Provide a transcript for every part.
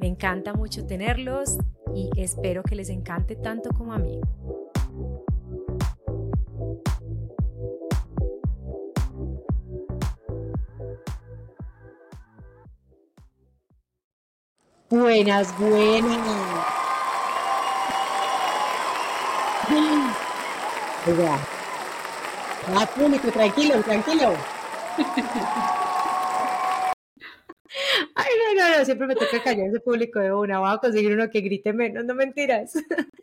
Me encanta mucho tenerlos y espero que les encante tanto como a mí. Buenas, buenas. Oiga. Ah, tranquilo, tranquilo. Ay, no, no, no, siempre me toca callar ese público de una. Voy a conseguir uno que grite menos, no mentiras.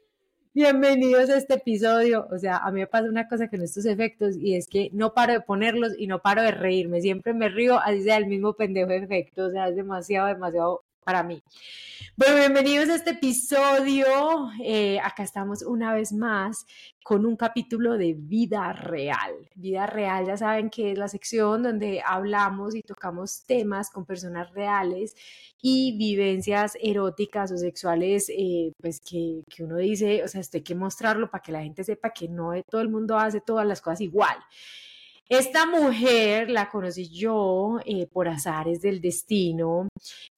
Bienvenidos a este episodio. O sea, a mí me pasa una cosa con estos efectos y es que no paro de ponerlos y no paro de reírme. Siempre me río, así sea el mismo pendejo efecto. O sea, es demasiado, demasiado para mí. Bueno, bienvenidos a este episodio. Eh, acá estamos una vez más con un capítulo de vida real. Vida real, ya saben que es la sección donde hablamos y tocamos temas con personas reales y vivencias eróticas o sexuales, eh, pues que, que, uno dice, o sea, esto hay que mostrarlo para que la gente sepa que no todo el mundo hace todas las cosas igual. Esta mujer la conocí yo eh, por azares del destino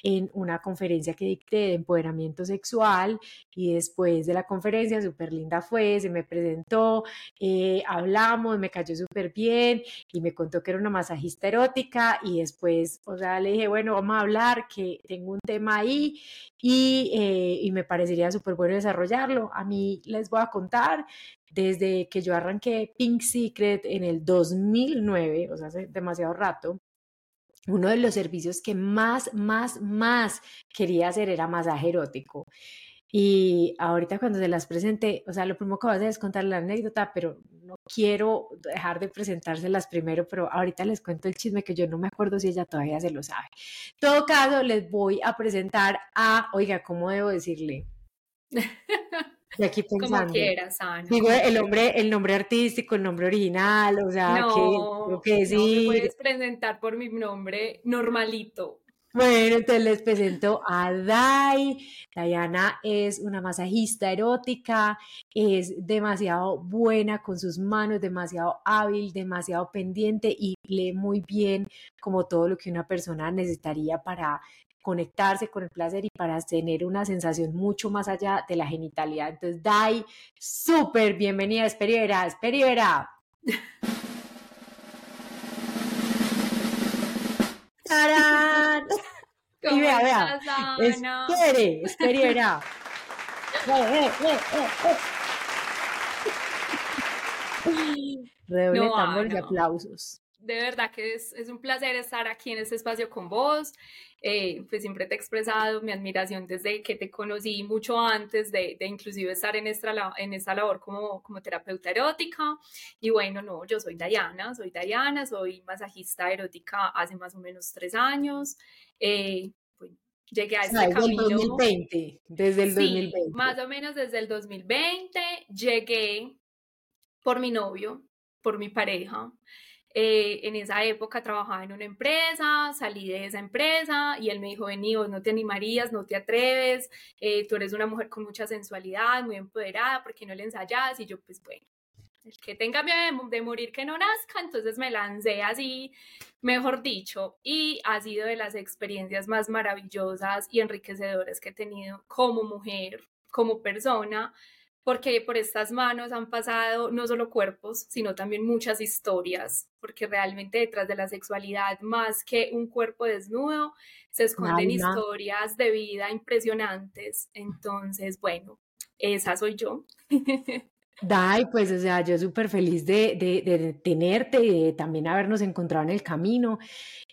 en una conferencia que dicté de empoderamiento sexual y después de la conferencia, súper linda fue, se me presentó, eh, hablamos, me cayó súper bien y me contó que era una masajista erótica y después, o sea, le dije, bueno, vamos a hablar, que tengo un tema ahí y, eh, y me parecería súper bueno desarrollarlo. A mí les voy a contar desde que yo arranqué Pink Secret en el 2009, o sea, hace demasiado rato, uno de los servicios que más, más, más quería hacer era masaje erótico. Y ahorita cuando se las presenté, o sea, lo primero que voy a hacer es contar la anécdota, pero no quiero dejar de presentárselas primero, pero ahorita les cuento el chisme que yo no me acuerdo si ella todavía se lo sabe. En todo caso, les voy a presentar a, oiga, ¿cómo debo decirle? Y aquí pensando. Como quieras. Digo, el nombre, el nombre artístico, el nombre original, o sea, no, ¿qué, decir? No me puedes presentar por mi nombre normalito. Bueno, entonces les presento a Dai. Diana es una masajista erótica, es demasiado buena con sus manos, demasiado hábil, demasiado pendiente y lee muy bien como todo lo que una persona necesitaría para conectarse con el placer y para tener una sensación mucho más allá de la genitalidad. Entonces, Dai, súper bienvenida, Esperivera, Esperivera. ¡Tarán! y vea, vea, espere, Esperivera. eh, eh, eh, eh. Redoble no, tambores y aplausos de verdad que es, es, un placer estar aquí en este espacio con vos. Eh, pues siempre te he expresado mi admiración desde que te conocí mucho antes de, de inclusive estar en esta, en esta labor como, como terapeuta erótica. Y bueno, no, yo soy Dayana, soy Dayana, soy masajista erótica hace más o menos tres años. Eh, pues, llegué a este desde camino. El 2020, desde el sí, 2020. Más o menos desde el 2020 llegué por mi novio, por mi pareja. Eh, en esa época trabajaba en una empresa, salí de esa empresa y él me dijo, vení, vos no te animarías, no te atreves, eh, tú eres una mujer con mucha sensualidad, muy empoderada, ¿por qué no le ensayas? Y yo, pues bueno, el que tenga miedo de, morir que no nazca, entonces me lancé así, mejor dicho, y ha sido de las experiencias más maravillosas y enriquecedoras que he tenido como mujer, como persona, porque por estas manos han pasado no solo cuerpos, sino también muchas historias, porque realmente detrás de la sexualidad, más que un cuerpo desnudo, se esconden historias de vida impresionantes. Entonces, bueno, esa soy yo. Dai, pues, o sea, yo súper feliz de, de, de tenerte y de también habernos encontrado en el camino.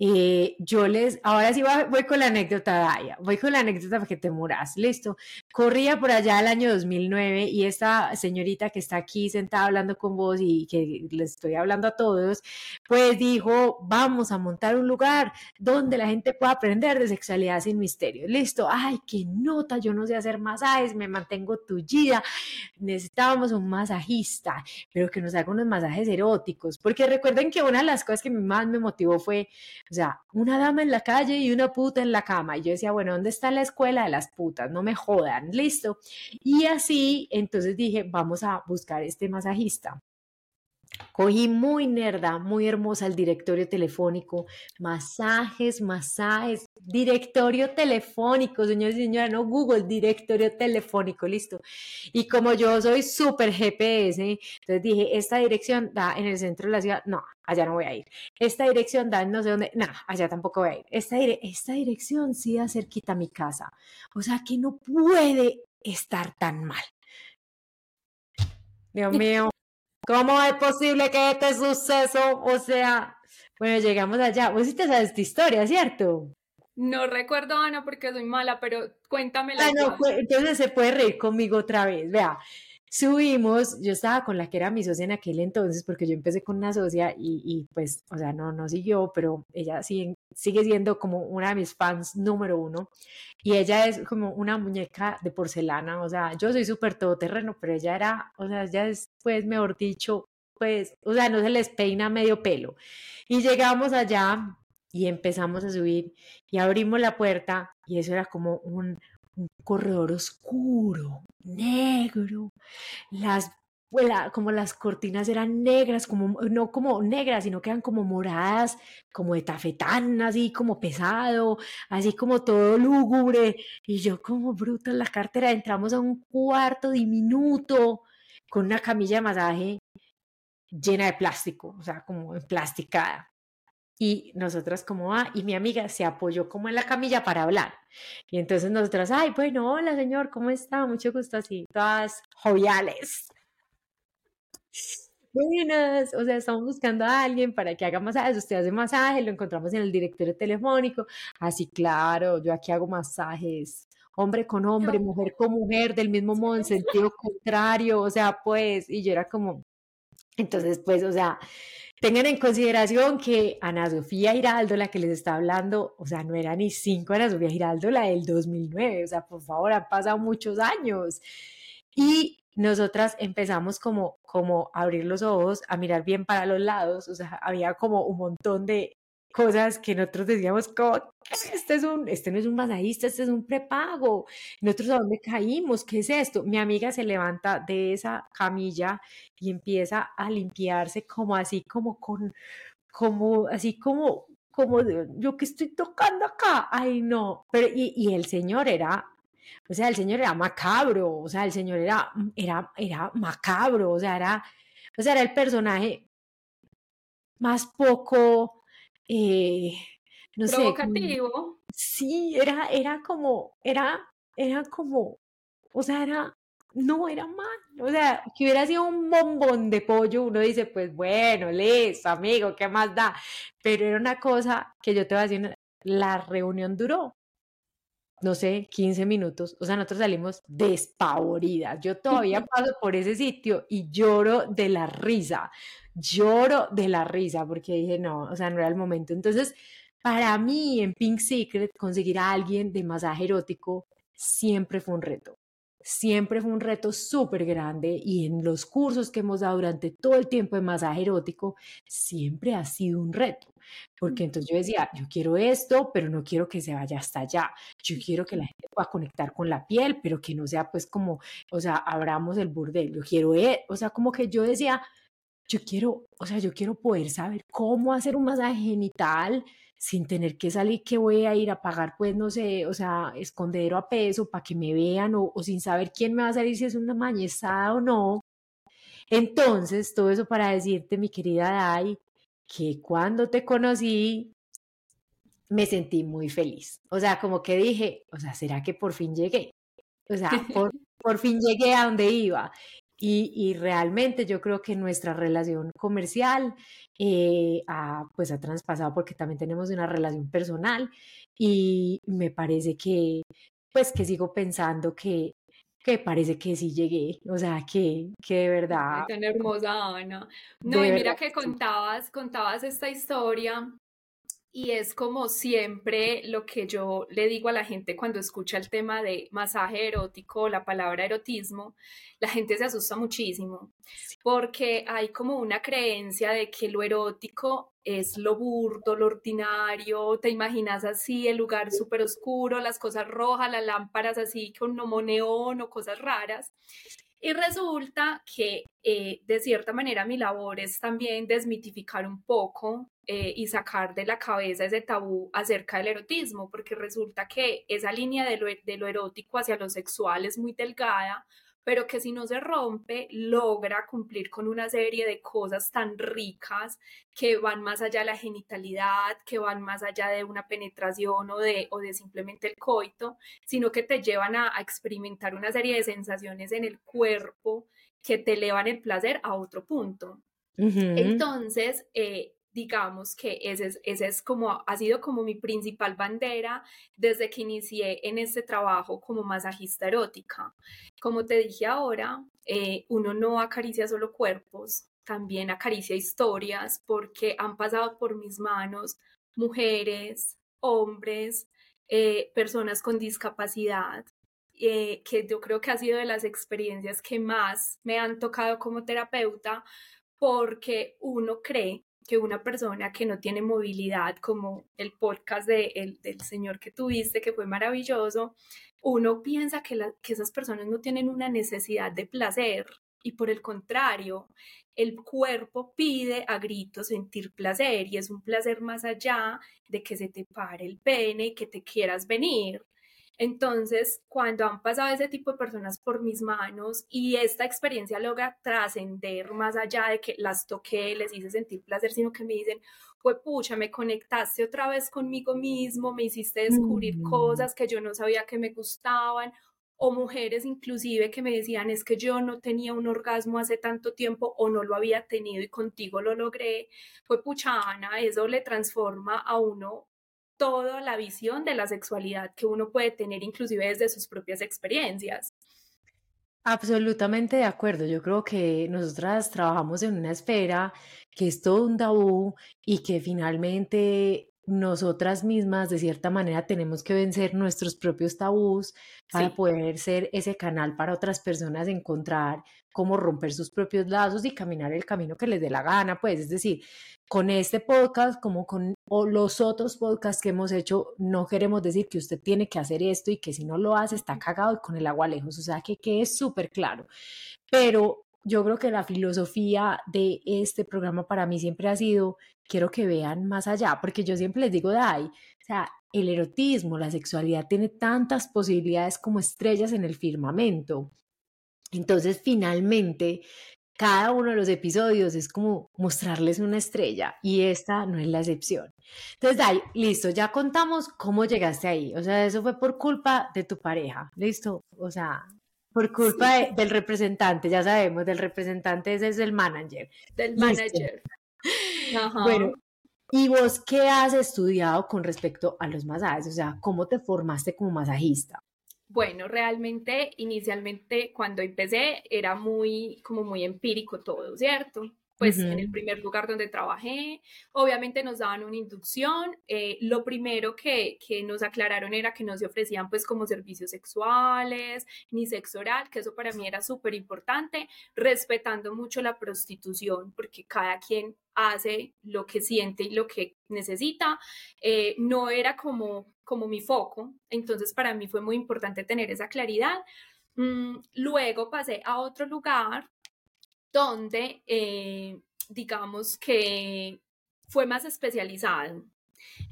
Eh, yo les, ahora sí voy, voy, con la anécdota, Daya, voy con la anécdota para que te muras, listo. Corría por allá el año 2009 y esta señorita que está aquí sentada hablando con vos y que les estoy hablando a todos, pues dijo, vamos a montar un lugar donde la gente pueda aprender de sexualidad sin misterio. Listo, ay, qué nota, yo no sé hacer masajes, me mantengo tullida, necesitábamos un masajista, pero que nos haga unos masajes eróticos, porque recuerden que una de las cosas que más me motivó fue, o sea, una dama en la calle y una puta en la cama, y yo decía, bueno, ¿dónde está la escuela de las putas? No me jodan, listo. Y así, entonces dije, vamos a buscar este masajista. Cogí muy nerda, muy hermosa el directorio telefónico, masajes, masajes, directorio telefónico, señores y señoras, no Google, directorio telefónico, listo. Y como yo soy súper GPS, entonces dije, esta dirección da en el centro de la ciudad, no, allá no voy a ir. Esta dirección da en no sé dónde, no, allá tampoco voy a ir. Esta, esta dirección sí da cerquita a mi casa. O sea que no puede estar tan mal. Dios mío, ¿Cómo es posible que este suceso, o sea, bueno, llegamos allá. Vos sí te sabes esta historia, ¿cierto? No recuerdo, Ana, porque soy mala, pero cuéntame la ah, entonces se puede reír conmigo otra vez. Vea, subimos, yo estaba con la que era mi socia en aquel entonces, porque yo empecé con una socia y, y pues, o sea, no, no siguió, pero ella sigue, sigue siendo como una de mis fans número uno. Y ella es como una muñeca de porcelana, o sea, yo soy súper todoterreno, pero ella era, o sea, ya después, mejor dicho, pues, o sea, no se les peina medio pelo. Y llegamos allá y empezamos a subir y abrimos la puerta y eso era como un, un corredor oscuro, negro, las como las cortinas eran negras, como, no como negras, sino que eran como moradas, como de tafetán, así como pesado, así como todo lúgubre. Y yo como bruta en la cartera, entramos a un cuarto diminuto con una camilla de masaje llena de plástico, o sea, como plasticada. Y nosotras como, ah, y mi amiga se apoyó como en la camilla para hablar. Y entonces nosotras, ay, bueno, hola señor, ¿cómo está? Mucho gusto así, todas joviales. Buenas, o sea, estamos buscando a alguien para que haga masajes, usted hace masaje, lo encontramos en el directorio telefónico, así claro, yo aquí hago masajes, hombre con hombre, mujer con mujer, del mismo modo, en sentido contrario, o sea, pues, y yo era como, entonces, pues, o sea, Tengan en consideración que Ana Sofía Giraldo, la que les está hablando, o sea, no era ni cinco Ana Sofía Giraldo, la del 2009, o sea, por favor, han pasado muchos años. Y nosotras empezamos como, como a abrir los ojos, a mirar bien para los lados, o sea, había como un montón de cosas que nosotros decíamos como, este, es un, este no es un masajista, este es un prepago. Nosotros a dónde caímos, ¿qué es esto? Mi amiga se levanta de esa camilla y empieza a limpiarse como así, como con, como así como, como yo que estoy tocando acá. Ay, no, pero y, y el señor era o sea, el señor era macabro, o sea, el señor era, era, era macabro, o sea, era, o sea, era el personaje más poco eh, no Provocativo. sí, era, era como, era, era como, o sea, era, no era mal, o sea, que hubiera sido un bombón de pollo, uno dice, pues bueno, listo, amigo, ¿qué más da? Pero era una cosa que yo te voy a decir, la reunión duró, no sé, 15 minutos, o sea, nosotros salimos despavoridas, yo todavía paso por ese sitio y lloro de la risa, lloro de la risa porque dije, no, o sea, no era el momento. Entonces, para mí en Pink Secret, conseguir a alguien de masaje erótico siempre fue un reto. Siempre fue un reto súper grande y en los cursos que hemos dado durante todo el tiempo de masaje erótico, siempre ha sido un reto. Porque entonces yo decía, yo quiero esto, pero no quiero que se vaya hasta allá. Yo quiero que la gente pueda conectar con la piel, pero que no sea pues como, o sea, abramos el burdel. Yo quiero, e-", o sea, como que yo decía, yo quiero, o sea, yo quiero poder saber cómo hacer un masaje genital sin tener que salir que voy a ir a pagar, pues no sé, o sea, escondedero a peso para que me vean o, sin saber quién me va a salir si es una mañezada o no. Entonces, todo eso para decirte, mi querida Dai, que cuando te conocí, me sentí muy feliz. O sea, como que dije, o sea, ¿será que por fin llegué? O sea, por, por fin llegué a donde iba. Y, realmente yo creo que nuestra relación comercial eh, ha, pues ha traspasado porque también tenemos una relación personal y me parece que pues que sigo pensando que que parece que sí llegué, o sea, que, que de verdad. tan hermosa, Ana. No, y mira que contabas, contabas esta historia y es como siempre lo que yo le digo a la gente cuando escucha el tema de masaje erótico, la palabra erotismo, la gente se asusta muchísimo porque hay como una creencia de que lo erótico es lo burdo, lo ordinario, te imaginas así el lugar súper oscuro, las cosas rojas, las lámparas así con no neón o cosas raras. Y resulta que eh, de cierta manera mi labor es también desmitificar un poco eh, y sacar de la cabeza ese tabú acerca del erotismo, porque resulta que esa línea de lo, de lo erótico hacia lo sexual es muy delgada, pero que si no se rompe, logra cumplir con una serie de cosas tan ricas que van más allá de la genitalidad, que van más allá de una penetración o de, o de simplemente el coito, sino que te llevan a, experimentar una serie de sensaciones en el cuerpo que te elevan el placer a otro punto. Entonces, eh, digamos que ese es, como, ha sido como mi principal bandera desde que inicié en este trabajo como masajista erótica. Como te dije ahora, eh, uno no acaricia solo cuerpos, también acaricia historias porque han pasado por mis manos mujeres, hombres, eh, personas con discapacidad, eh, que yo creo que ha sido de las experiencias que más me han tocado como terapeuta porque uno cree que una persona que no tiene movilidad, como el podcast de, del señor que tuviste, que fue maravilloso, uno piensa que, que esas personas no tienen una necesidad de placer y por el contrario, el cuerpo pide a gritos sentir placer y es un placer más allá de que se te pare el pene y que te quieras venir. Entonces, cuando han pasado ese tipo de personas por mis manos y esta experiencia logra trascender más allá de que las toqué, les hice sentir placer, sino que me dicen, fue pucha, me conectaste otra vez conmigo mismo, me hiciste descubrir mm. cosas que yo no sabía que me gustaban, o mujeres inclusive que me decían, es que yo no tenía un orgasmo hace tanto tiempo o no lo había tenido y contigo lo logré, fue pucha, Ana, eso le transforma a uno toda la visión de la sexualidad que uno puede tener inclusive desde sus propias experiencias. Absolutamente de acuerdo. Yo creo que nosotras trabajamos en una esfera que es todo un tabú y que finalmente nosotras mismas de cierta manera tenemos que vencer nuestros propios tabús para poder ser ese canal para otras personas encontrar cómo romper sus propios lazos y caminar el camino que les dé la gana, pues. Es decir, con este podcast como con los otros podcasts que hemos hecho, no queremos decir que usted tiene que hacer esto y que si no lo hace está cagado y con el agua lejos, o sea que, que es súper claro, pero yo creo que la filosofía de este programa para mí siempre ha sido, quiero que vean más allá, porque yo siempre les digo, Dai, o sea, el erotismo, la sexualidad tiene tantas posibilidades como estrellas en el firmamento. Entonces, finalmente, cada uno de los episodios es como mostrarles una estrella y esta no es la excepción. Entonces, Dai, listo, ya contamos cómo llegaste ahí. O sea, eso fue por culpa de tu pareja, listo. O sea, por culpa del representante, ya sabemos, del representante ese es el manager. Del manager. Bueno, ¿y vos qué has estudiado con respecto a los masajes? O sea, ¿cómo te formaste como masajista? Bueno, realmente inicialmente cuando empecé era muy como muy empírico todo, ¿cierto? Pues en el primer lugar donde trabajé. Obviamente nos daban una inducción. Eh, lo primero que, que, nos aclararon era que no se ofrecían pues como servicios sexuales ni sexo oral, que eso para mí era súper importante, respetando mucho la prostitución, porque cada quien hace lo que siente y lo que necesita. Eh, no era como, como mi foco, entonces para mí fue muy importante tener esa claridad. Mm, luego pasé a otro lugar donde eh, digamos que fue más especializado.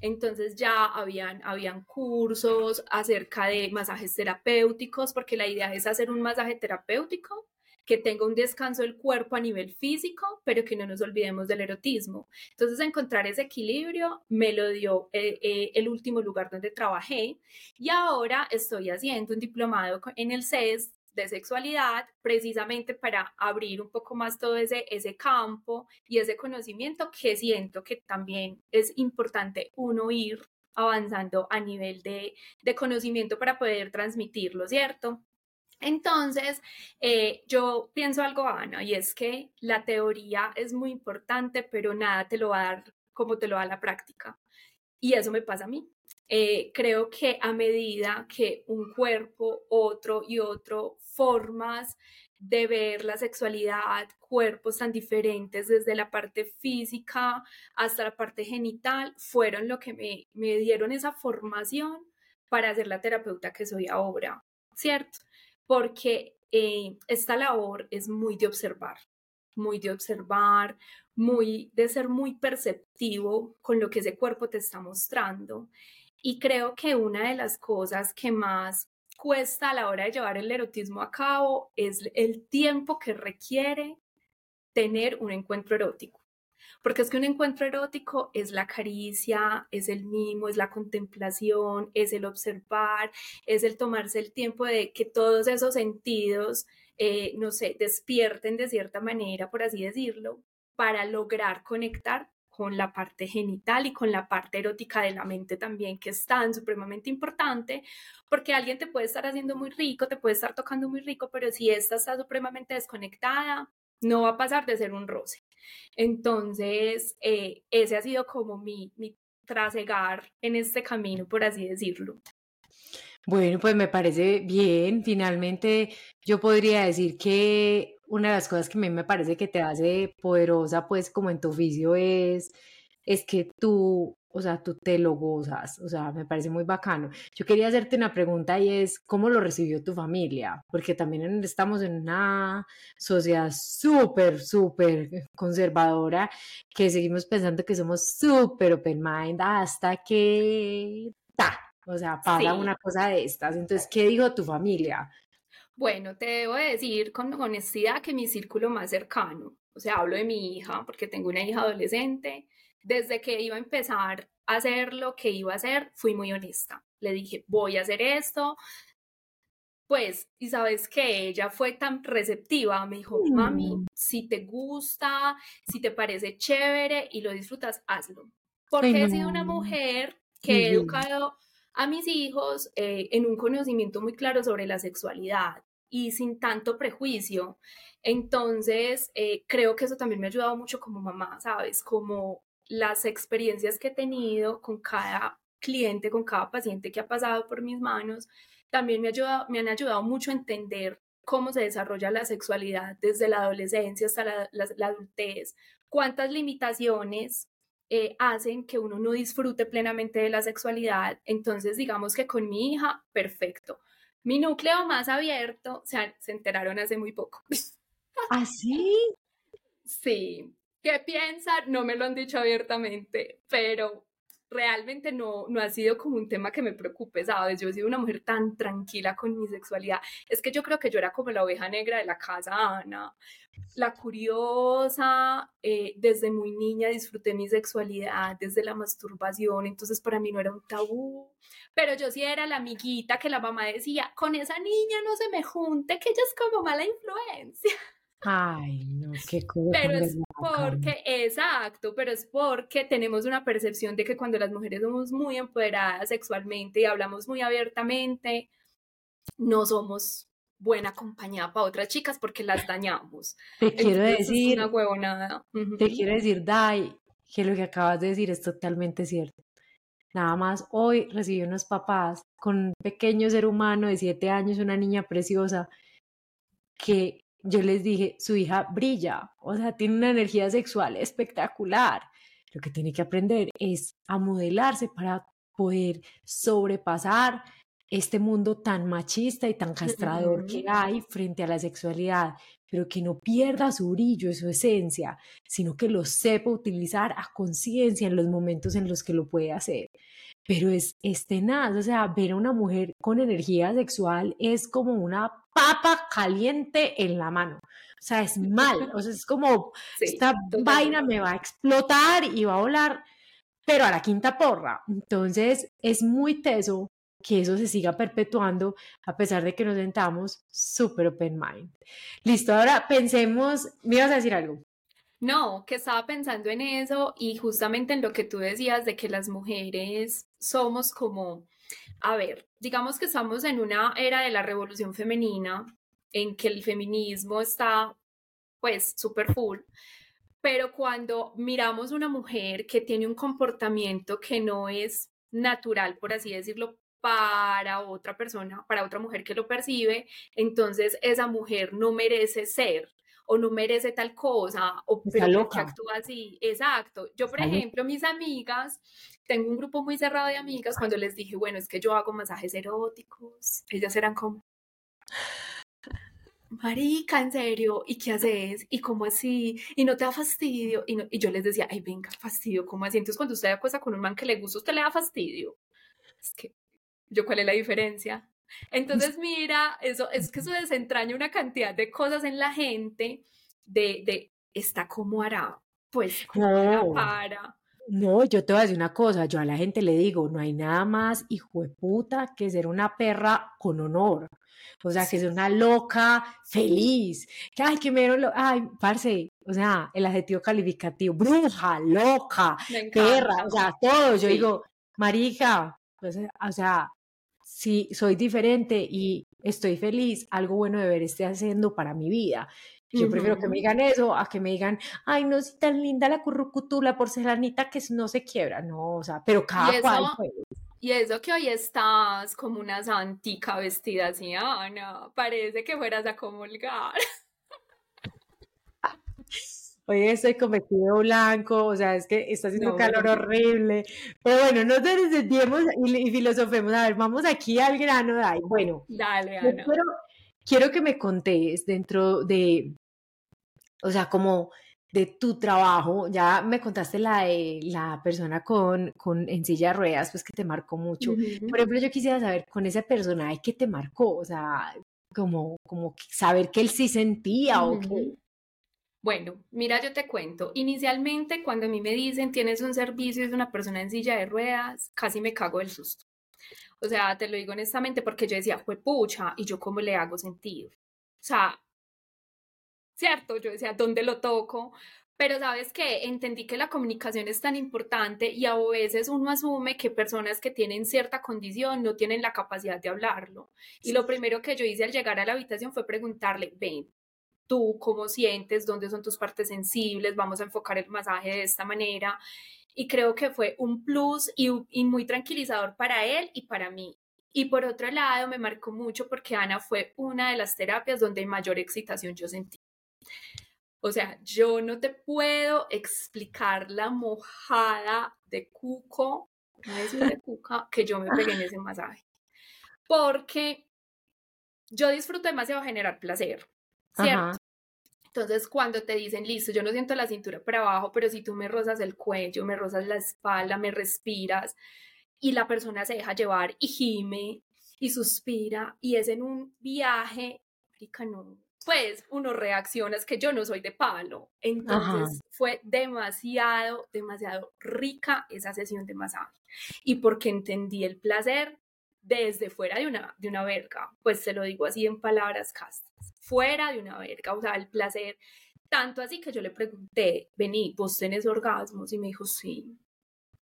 Entonces ya habían, habían cursos acerca de masajes terapéuticos, porque la idea es hacer un masaje terapéutico que tenga un descanso del cuerpo a nivel físico, pero que no nos olvidemos del erotismo. Entonces, encontrar ese equilibrio me lo dio eh, eh, el último lugar donde trabajé y ahora estoy haciendo un diplomado en el CES de sexualidad, precisamente para abrir un poco más todo ese, ese campo y ese conocimiento que siento que también es importante uno ir avanzando a nivel de, de conocimiento para poder transmitirlo, ¿cierto? Entonces, eh, yo pienso algo, Ana, y es que la teoría es muy importante, pero nada te lo va a dar como te lo da la práctica. Y eso me pasa a mí. Eh, creo que a medida que un cuerpo, otro y otro, formas de ver la sexualidad, cuerpos tan diferentes desde la parte física hasta la parte genital, fueron lo que me, me dieron esa formación para ser la terapeuta que soy ahora, ¿cierto? Porque eh, esta labor es muy de observar, muy de observar, muy de ser muy perceptivo con lo que ese cuerpo te está mostrando. Y creo que una de las cosas que más cuesta a la hora de llevar el erotismo a cabo es el tiempo que requiere tener un encuentro erótico. Porque es que un encuentro erótico es la caricia, es el mimo, es la contemplación, es el observar, es el tomarse el tiempo de que todos esos sentidos, eh, no sé, despierten de cierta manera, por así decirlo, para lograr conectar con la parte genital y con la parte erótica de la mente también, que es tan supremamente importante, porque alguien te puede estar haciendo muy rico, te puede estar tocando muy rico, pero si esta está supremamente desconectada, no va a pasar de ser un roce. Entonces, eh, ese ha sido como mi, mi trasegar en este camino, por así decirlo. Bueno, pues me parece bien. Finalmente, yo podría decir que una de las cosas que a mí me parece que te hace poderosa, pues como en tu oficio, es, es que tú, o sea, tú te lo gozas, o sea, me parece muy bacano. Yo quería hacerte una pregunta y es, ¿cómo lo recibió tu familia? Porque también estamos en una sociedad súper, súper conservadora, que seguimos pensando que somos súper open mind hasta que... Ta, o sea, pasa una cosa de estas. Entonces, ¿qué dijo tu familia? Bueno, te debo decir con honestidad que mi círculo más cercano, o sea, hablo de mi hija, porque tengo una hija adolescente, desde que iba a empezar a hacer lo que iba a hacer, fui muy honesta. Le dije, voy a hacer esto. Pues, y sabes que ella fue tan receptiva, me dijo, mami, mm. si te gusta, si te parece chévere y lo disfrutas, hazlo. Porque he sido una mujer que he educado a mis hijos eh, en un conocimiento muy claro sobre la sexualidad y sin tanto prejuicio. Entonces, eh, creo que eso también me ha ayudado mucho como mamá, ¿sabes? Como las experiencias que he tenido con cada cliente, con cada paciente que ha pasado por mis manos, también me, ayudado, me han ayudado mucho a entender cómo se desarrolla la sexualidad desde la adolescencia hasta la adultez, cuántas limitaciones eh, hacen que uno no disfrute plenamente de la sexualidad. Entonces, digamos que con mi hija, perfecto. Mi núcleo más abierto, se, se enteraron hace muy poco. ¿Ah, sí? Sí. ¿Qué piensan? No me lo han dicho abiertamente, pero realmente no, no ha sido como un tema que me preocupe, ¿sabes? Yo he sido una mujer tan tranquila con mi sexualidad. Es que yo creo que yo era como la oveja negra de la casa, Ana. La curiosa, eh, desde muy niña disfruté mi sexualidad, desde la masturbación, entonces para mí no era un tabú. Pero yo sí era la amiguita que la mamá decía, con esa niña no se me junte, que ella es como mala influencia. Ay, no, qué cosa. Pero es porque, exacto, pero es porque tenemos una percepción de que cuando las mujeres somos muy empoderadas sexualmente y hablamos muy abiertamente, no somos buena compañía para otras chicas porque las dañamos. Te quiero decir, una huevonada. te quiero decir, Dai, que lo que acabas de decir es totalmente cierto. Nada más hoy recibí unos papás con un pequeño ser humano de siete años, una niña preciosa, que yo les dije, su hija brilla, o sea, tiene una energía sexual espectacular. Lo que tiene que aprender es a modelarse para poder sobrepasar este mundo tan machista y tan castrador que hay frente a la sexualidad, pero que no pierda su brillo y su esencia, sino que lo sepa utilizar a conciencia en los momentos en los que lo puede hacer. Pero es, es tenaz, o sea, ver a una mujer con energía sexual es como una papa caliente en la mano. O sea, es mal, o sea, es como esta vaina me va a explotar y va a volar, pero a la quinta porra. Entonces, es muy teso que eso se siga perpetuando a pesar de que nos sentamos súper open mind. Listo, ahora pensemos, ¿me ibas a decir algo? No, que estaba pensando en eso y justamente en lo que tú decías de que las mujeres somos como, a ver, digamos que estamos en una era de la revolución femenina, en que el feminismo está pues súper full, pero cuando miramos una mujer que tiene un comportamiento que no es natural, por así decirlo, para otra persona, para otra mujer que lo percibe, entonces esa mujer no merece ser o no merece tal cosa, o pero que actúa así. Exacto. Yo, por ejemplo, mis amigas, tengo un grupo muy cerrado de amigas, cuando les dije, bueno, es que yo hago masajes eróticos, ellas eran como, marica, en serio, ¿y qué haces? ¿Y cómo así? ¿Y no te da fastidio? Y, y yo les decía, ay, venga, fastidio, ¿cómo así? Entonces, cuando usted acuesta con un man que le gusta, ¿usted le da fastidio? Es que, ¿yo cuál es la diferencia? Entonces, mira, eso es que eso desentraña una cantidad de cosas en la gente de, de ¿está como hará? Pues, ¿cómo para? No, yo te voy a decir una cosa, yo a la gente le digo, no hay nada más hijo de puta que ser una perra con honor. O sea, que es una loca feliz. Que, ay, que me dieron, lo... ay, parce, o sea, el adjetivo calificativo, bruja, loca, perra, o sea, todo. Yo digo, marica, pues, o sea, si soy diferente y estoy feliz, algo bueno de ver esté haciendo para mi vida. Yo prefiero que me digan eso a que me digan, ay, no, si tan linda la currucutú, la porcelanita que no se quiebra. No, o sea, pero cada cual. Pues. Y eso que hoy estás como una santica vestida así, Ana, parece que fueras a comulgar. Hoy estoy con vestido blanco, o sea, es que está haciendo calor horrible. Pero bueno, no nos desviemos y, filosofemos. A ver, vamos aquí al grano, Dai. Bueno, dale, Ana. Quiero, quiero que me contés dentro de, o sea, como de tu trabajo, ya me contaste la de la persona con, con en silla de ruedas, pues que te marcó mucho. Por ejemplo, yo quisiera saber con ese personaje que te marcó, o sea, como, como saber que él sí sentía o que... Bueno, mira, yo te cuento. Inicialmente, cuando a mí me dicen tienes un servicio, es una persona en silla de ruedas, casi me cago del susto. O sea, te lo digo honestamente porque yo decía, fue pucha, y yo cómo le hago sentido. O sea, cierto, yo decía, ¿dónde lo toco? Pero sabes que entendí que la comunicación es tan importante y a veces uno asume que personas que tienen cierta condición no tienen la capacidad de hablarlo. Y lo primero que yo hice al llegar a la habitación fue preguntarle, ven, tú cómo sientes, dónde son tus partes sensibles, vamos a enfocar el masaje de esta manera. Y creo que fue un plus y, y muy tranquilizador para él y para mí. Y por otro lado, me marcó mucho porque Ana fue una de las terapias donde mayor excitación yo sentí. O sea, yo no te puedo explicar la mojada de cuco, de cuca, que yo me pegué en ese masaje. Porque yo disfruto demasiado generar placer, ¿cierto? Entonces, cuando te dicen, listo, yo no siento la cintura para abajo, pero si tú me rozas el cuello, me rozas la espalda, me respiras, y la persona se deja llevar y gime y suspira, y es en un viaje, no, pues uno reacciona, es que yo no soy de palo. Entonces fue demasiado, demasiado rica esa sesión de masaje. Y porque entendí el placer desde fuera de una, de una verga, pues se lo digo así en palabras castas, fuera de una verga, o sea, el placer, tanto así que yo le pregunté, vení, vos tenés orgasmos, y me dijo, sí,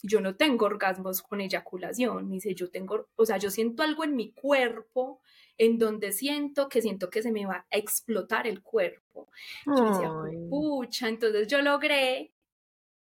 yo no tengo orgasmos con eyaculación, me dice, yo tengo, o sea, yo siento algo en mi cuerpo en donde siento que siento que se me va a explotar el cuerpo. Yo decía, pucha, entonces yo logré,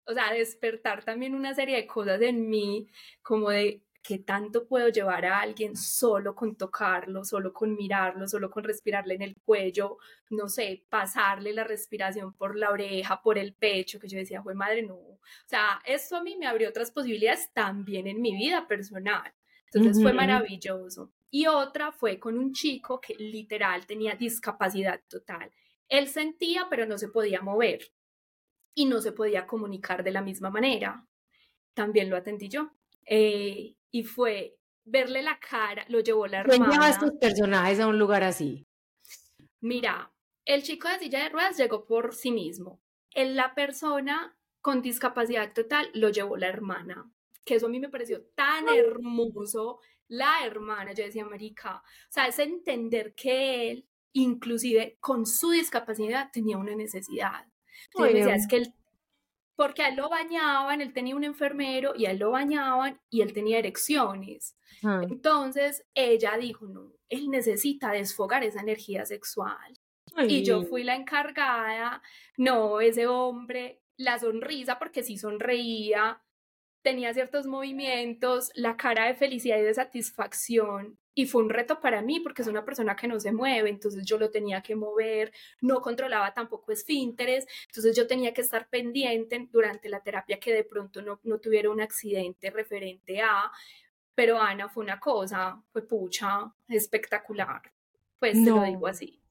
o sea, despertar también una serie de cosas en mí, como de qué tanto puedo llevar a alguien solo con tocarlo, solo con mirarlo, solo con respirarle en el cuello, no sé, pasarle la respiración por la oreja, por el pecho, que yo decía, fue madre, no. O sea, esto a mí me abrió otras posibilidades también en mi vida personal. Entonces fue maravilloso. Y otra fue con un chico que literal tenía discapacidad total. Él sentía, pero no se podía mover y no se podía comunicar de la misma manera. También lo atendí yo. Eh, y fue verle la cara, lo llevó la hermana. ¿Quién lleva a estos personajes a un lugar así? Mira, el chico de silla de ruedas llegó por sí mismo. En la persona con discapacidad total lo llevó la hermana, que eso a mí me pareció tan hermoso, la hermana, yo decía, marica, o sea, es entender que él, inclusive con su discapacidad, tenía una necesidad. Decía, es que él, porque a él lo bañaban, él tenía un enfermero y a él lo bañaban y él tenía erecciones. Ah. Entonces ella dijo, no, él necesita desfogar esa energía sexual. Y yo fui la encargada, no, ese hombre, la sonrisa, porque sí sonreía, tenía ciertos movimientos, la cara de felicidad y de satisfacción. Y fue un reto para mí porque es una persona que no se mueve, entonces yo lo tenía que mover, no controlaba tampoco esfínteres, entonces yo tenía que estar pendiente durante la terapia que de pronto no, no tuviera un accidente referente a, pero Ana fue una cosa, fue pucha, espectacular. Pues te lo digo así.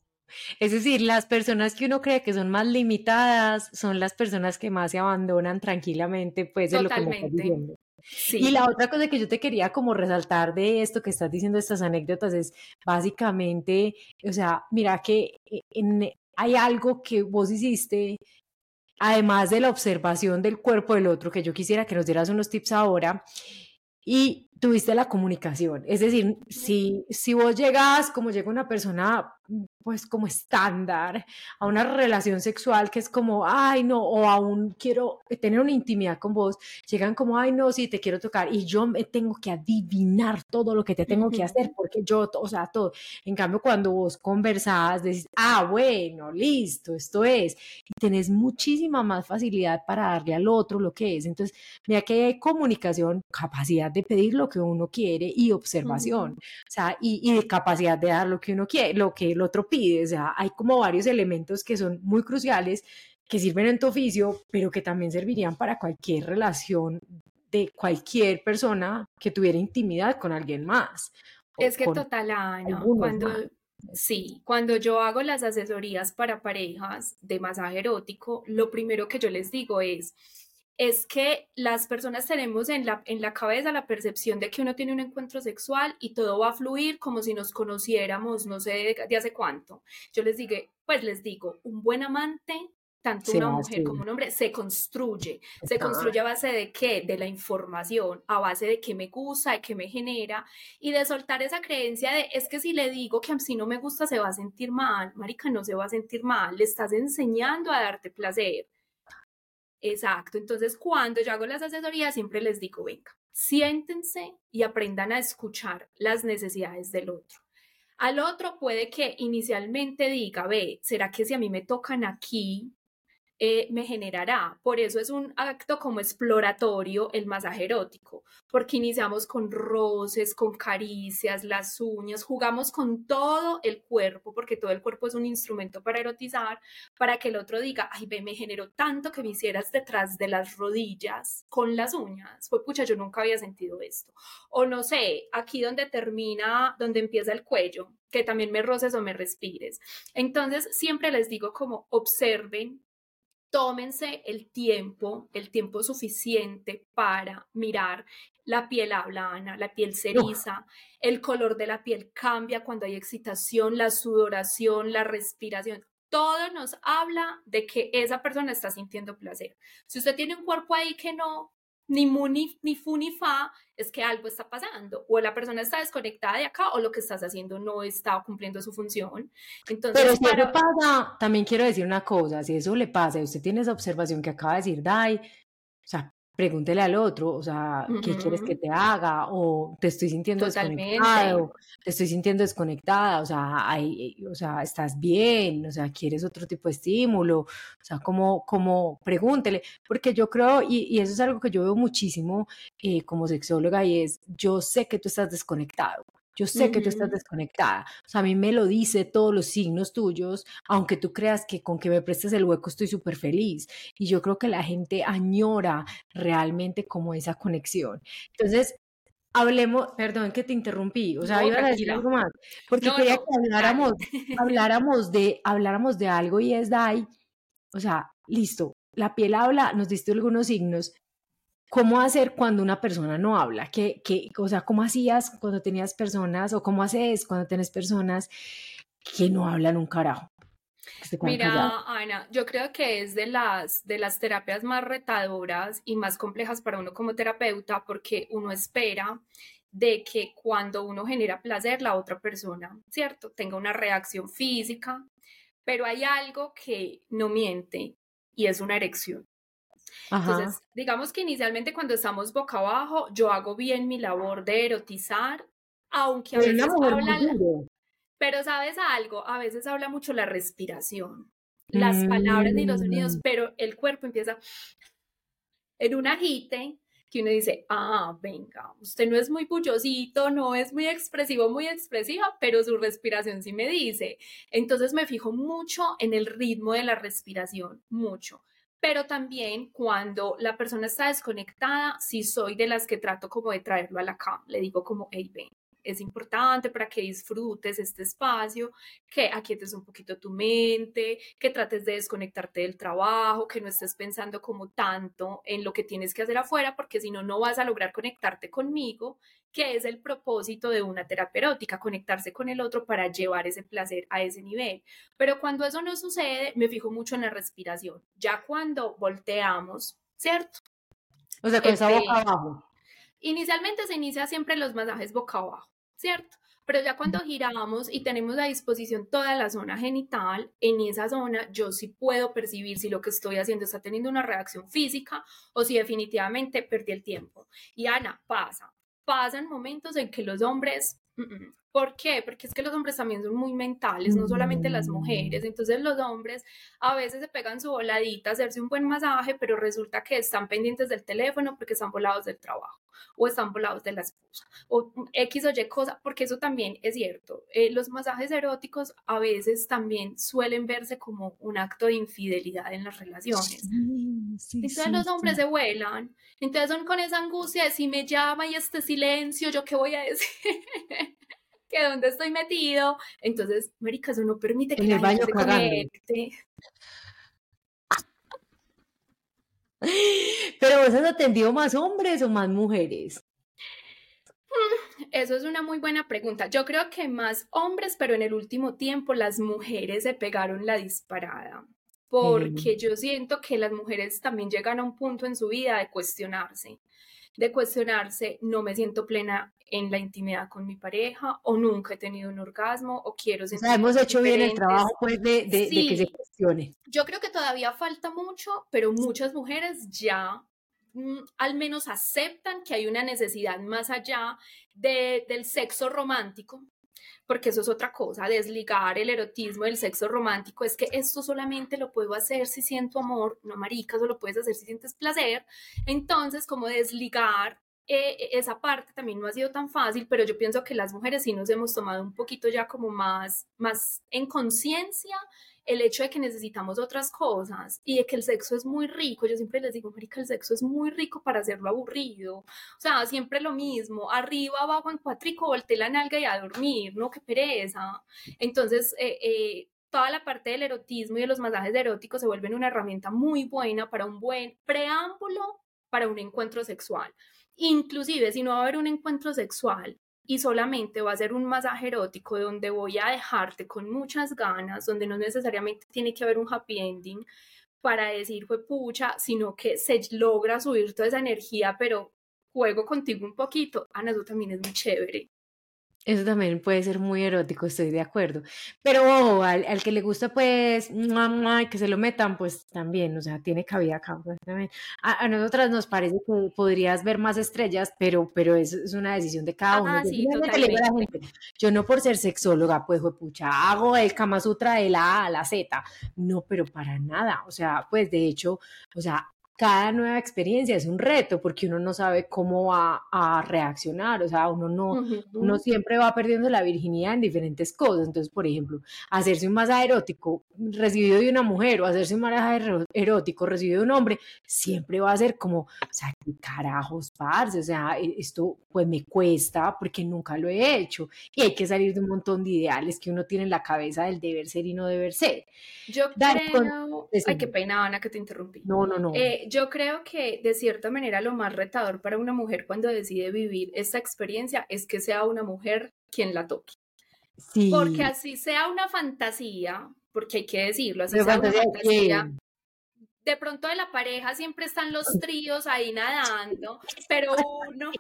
Es decir, las personas que uno cree que son más limitadas son las personas que más se abandonan tranquilamente, pues, de lo que estás diciendo. Y la otra cosa que yo te quería como resaltar de esto que estás diciendo, estas anécdotas, es básicamente, o sea, mira que eh, hay algo que vos hiciste, además de la observación del cuerpo del otro, que yo quisiera que nos dieras unos tips ahora, y tuviste la comunicación. Es decir, si, si vos llegas como llega una persona pues como estándar a una relación sexual que es como, ay no, o aún quiero tener una intimidad con vos, llegan como, ay no, sí, te quiero tocar y yo me tengo que adivinar todo lo que te tengo que hacer porque yo, o sea, todo. En cambio, cuando vos conversás, decís, ah, bueno, listo, esto es, y tenés muchísima más facilidad para darle al otro lo que es. Entonces, mira que hay comunicación, capacidad de pedir lo que uno quiere y observación, o sea, y, y capacidad de dar lo que uno quiere, lo que el otro pide. O sea, hay como varios elementos que son muy cruciales que sirven en tu oficio, pero que también servirían para cualquier relación de cualquier persona que tuviera intimidad con alguien más. Es que total, Ana, cuando, sí, cuando yo hago las asesorías para parejas de masaje erótico, lo primero que yo les digo es, es que las personas tenemos en la, en la cabeza la percepción de que uno tiene un encuentro sexual y todo va a fluir como si nos conociéramos, no sé de, hace cuánto. Yo les digo, pues les digo, un buen amante, tanto una mujer como un hombre, se construye. Se construye a base de qué? De la información, a base de qué me gusta, de qué me genera y de soltar esa creencia de, es que si le digo que si no me gusta se va a sentir mal, marica, no se va a sentir mal, le estás enseñando a darte placer Exacto. Entonces, cuando yo hago las asesorías, siempre les digo, venga, siéntense y aprendan a escuchar las necesidades del otro. Al otro puede que inicialmente diga, ve, ¿será que si a mí me tocan aquí, eh, me generará. Por eso es un acto como exploratorio el masaje erótico, porque iniciamos con roces, con caricias, las uñas, jugamos con todo el cuerpo, porque todo el cuerpo es un instrumento para erotizar, para que el otro diga, ay, ve, me generó tanto que me hicieras detrás de las rodillas con las uñas. Fue pucha, yo nunca había sentido esto. O no sé, aquí donde termina, donde empieza el cuello, que también me roces o me respires. Entonces, siempre les digo como observen tómense el tiempo, el tiempo suficiente para mirar. La piel habla, la piel ceriza, el color de la piel cambia cuando hay excitación, la sudoración, la respiración. Todo nos habla de que esa persona está sintiendo placer. Si usted tiene un cuerpo ahí que no, ni mu, ni, ni fu, ni fa, es que algo está pasando. O la persona está desconectada de acá o lo que estás haciendo no está cumpliendo su función. Entonces, Pero si eso pasa, también quiero decir una cosa, si eso le pasa y usted tiene esa observación que acaba de decir, Dai, o sea, pregúntele al otro, o sea, ¿qué quieres que te haga? O te estoy sintiendo desconectado, te estoy sintiendo desconectada, o sea, hay, o sea, estás bien, o sea, quieres otro tipo de estímulo, o sea, como, como pregúntele, porque yo creo, y, y eso es algo que yo veo muchísimo eh, como sexóloga, y es, yo sé que tú estás desconectado, yo sé que tú estás desconectada. O sea, a mí me lo dice todos los signos tuyos, aunque tú creas que con que me prestes el hueco estoy súper feliz. Y yo creo que la gente añora realmente como esa conexión. Entonces, hablemos, perdón que te interrumpí, o sea, iba a decir algo más, porque quería que habláramos, habláramos, de, habláramos de algo y es Dai, o sea, listo, la piel habla, nos diste algunos signos, ¿Cómo hacer cuando una persona no habla? ¿Qué, qué, o sea, ¿cómo hacías cuando tenías personas o cómo haces cuando tienes personas que no hablan un carajo? Mira, Ana, yo creo que es de las, de las terapias más retadoras y más complejas para uno como terapeuta porque uno espera de que cuando uno genera placer, la otra persona, ¿cierto? Tenga una reacción física, pero hay algo que no miente y es una erección. Entonces, digamos que inicialmente cuando estamos boca abajo, yo hago bien mi labor de erotizar, aunque a veces habla... Pero sabes algo, a veces habla mucho la respiración, las palabras ni los sonidos, mm. pero el cuerpo empieza en un agite que uno dice, ah, venga, usted no es muy bullosito, no es muy expresivo, muy expresiva, pero su respiración sí me dice. Entonces me fijo mucho en el ritmo de la respiración, mucho pero también cuando la persona está desconectada, sí soy de las que trato como de traerlo a la cama, le digo como, hey, ven, es importante para que disfrutes este espacio, que aquietes un poquito tu mente, que trates de desconectarte del trabajo, que no estés pensando como tanto en lo que tienes que hacer afuera, porque si no, no vas a lograr conectarte conmigo, que es el propósito de una terapia erótica, conectarse con el otro para llevar ese placer a ese nivel. Pero cuando eso no sucede, me fijo mucho en la respiración. Ya cuando volteamos, ¿cierto? O sea, con esa boca este, abajo. Inicialmente se inicia siempre los masajes boca abajo. ¿cierto? Pero ya cuando giramos y tenemos a disposición toda la zona genital, en esa zona yo sí puedo percibir si lo que estoy haciendo está teniendo una reacción física o si definitivamente perdí el tiempo. Y Ana, pasa, pasan momentos en que los hombres ¿Por qué? Porque es que los hombres también son muy mentales, no solamente las mujeres. Mm. Entonces los hombres a veces se pegan su voladita a hacerse un buen masaje, pero resulta que están pendientes del teléfono porque están volados del trabajo o están volados de la esposa o X o Y cosa, porque eso también es cierto. Eh, los masajes eróticos a veces también suelen verse como un acto de infidelidad en las relaciones. entonces los hombres se vuelan, entonces son con esa angustia de si me llama y este silencio, ¿yo qué voy a decir? que dónde estoy metido. Entonces, América, eso no permite que en el baño se conecte. Pero vos has atendido más hombres o más mujeres? Mm, eso es una muy buena pregunta. Yo creo que más hombres, pero en el último tiempo las mujeres se pegaron la disparada, porque yo siento que las mujeres también llegan a un punto en su vida de cuestionarse de cuestionarse, no me siento plena en la intimidad con mi pareja o nunca he tenido un orgasmo o quiero sentir. O sea, hemos hecho bien el trabajo pues de, de, que se cuestione. Yo creo que todavía falta mucho, pero muchas mujeres ya mm, al menos aceptan que hay una necesidad más allá de, del sexo romántico, porque eso es otra cosa, desligar el erotismo del sexo romántico, es que esto solamente lo puedo hacer si siento amor, no marica, eso lo puedes hacer si sientes placer, entonces como desligar eh, esa parte también no ha sido tan fácil, pero yo pienso que las mujeres sí nos hemos tomado un poquito ya como más, más en conciencia el hecho de que necesitamos otras cosas y de que el sexo es muy rico. Yo siempre les digo, Marica, el sexo es muy rico para hacerlo aburrido. O sea, siempre lo mismo, arriba, abajo, en cuatrico, volteé la nalga y a dormir, ¿no? Qué pereza. Entonces, eh, eh, toda la parte del erotismo y de los masajes eróticos se vuelven una herramienta muy buena para un buen preámbulo para un encuentro sexual. Inclusive, si no va a haber un encuentro sexual, y solamente va a ser un masaje erótico donde voy a dejarte con muchas ganas, donde no necesariamente tiene que haber un happy ending para decir fue pucha, sino que se logra subir toda esa energía, pero juego contigo un poquito. Ana, eso también es muy chévere. Eso también puede ser muy erótico, estoy de acuerdo. Pero al, que le gusta, pues, que se lo metan, pues también, o sea, tiene cabida acá. Pues, a, a, nosotras nos parece que podrías ver más estrellas, pero, pero es, es una decisión de cada uno. Yo no por ser sexóloga, pues, pucha, hago el Kama Sutra de la A a la Z. No, pero para nada. O sea, pues, de hecho, o sea, cada nueva experiencia es un reto porque uno no sabe cómo va a reaccionar, o sea, uno no, uno siempre va perdiendo la virginidad en diferentes cosas. Entonces, por ejemplo, hacerse un masaje erótico recibido de una mujer o hacerse un masaje erótico recibido de un hombre, siempre va a ser como, o sea, ¿qué carajos, parce? O sea, e, esto pues me cuesta porque nunca lo he hecho y hay que salir de un montón de ideales que uno tiene en la cabeza del deber ser y no deber ser. Yo creo... Ay, qué pena, Ana, que te interrumpí. No, no, no. Eh, yo creo que de cierta manera lo más retador para una mujer cuando decide vivir esta experiencia es que sea una mujer quien la toque. Sí. Porque así sea una fantasía, porque hay que decirlo, así sea una fantasía. De pronto de la pareja siempre están los tríos ahí nadando, pero uno,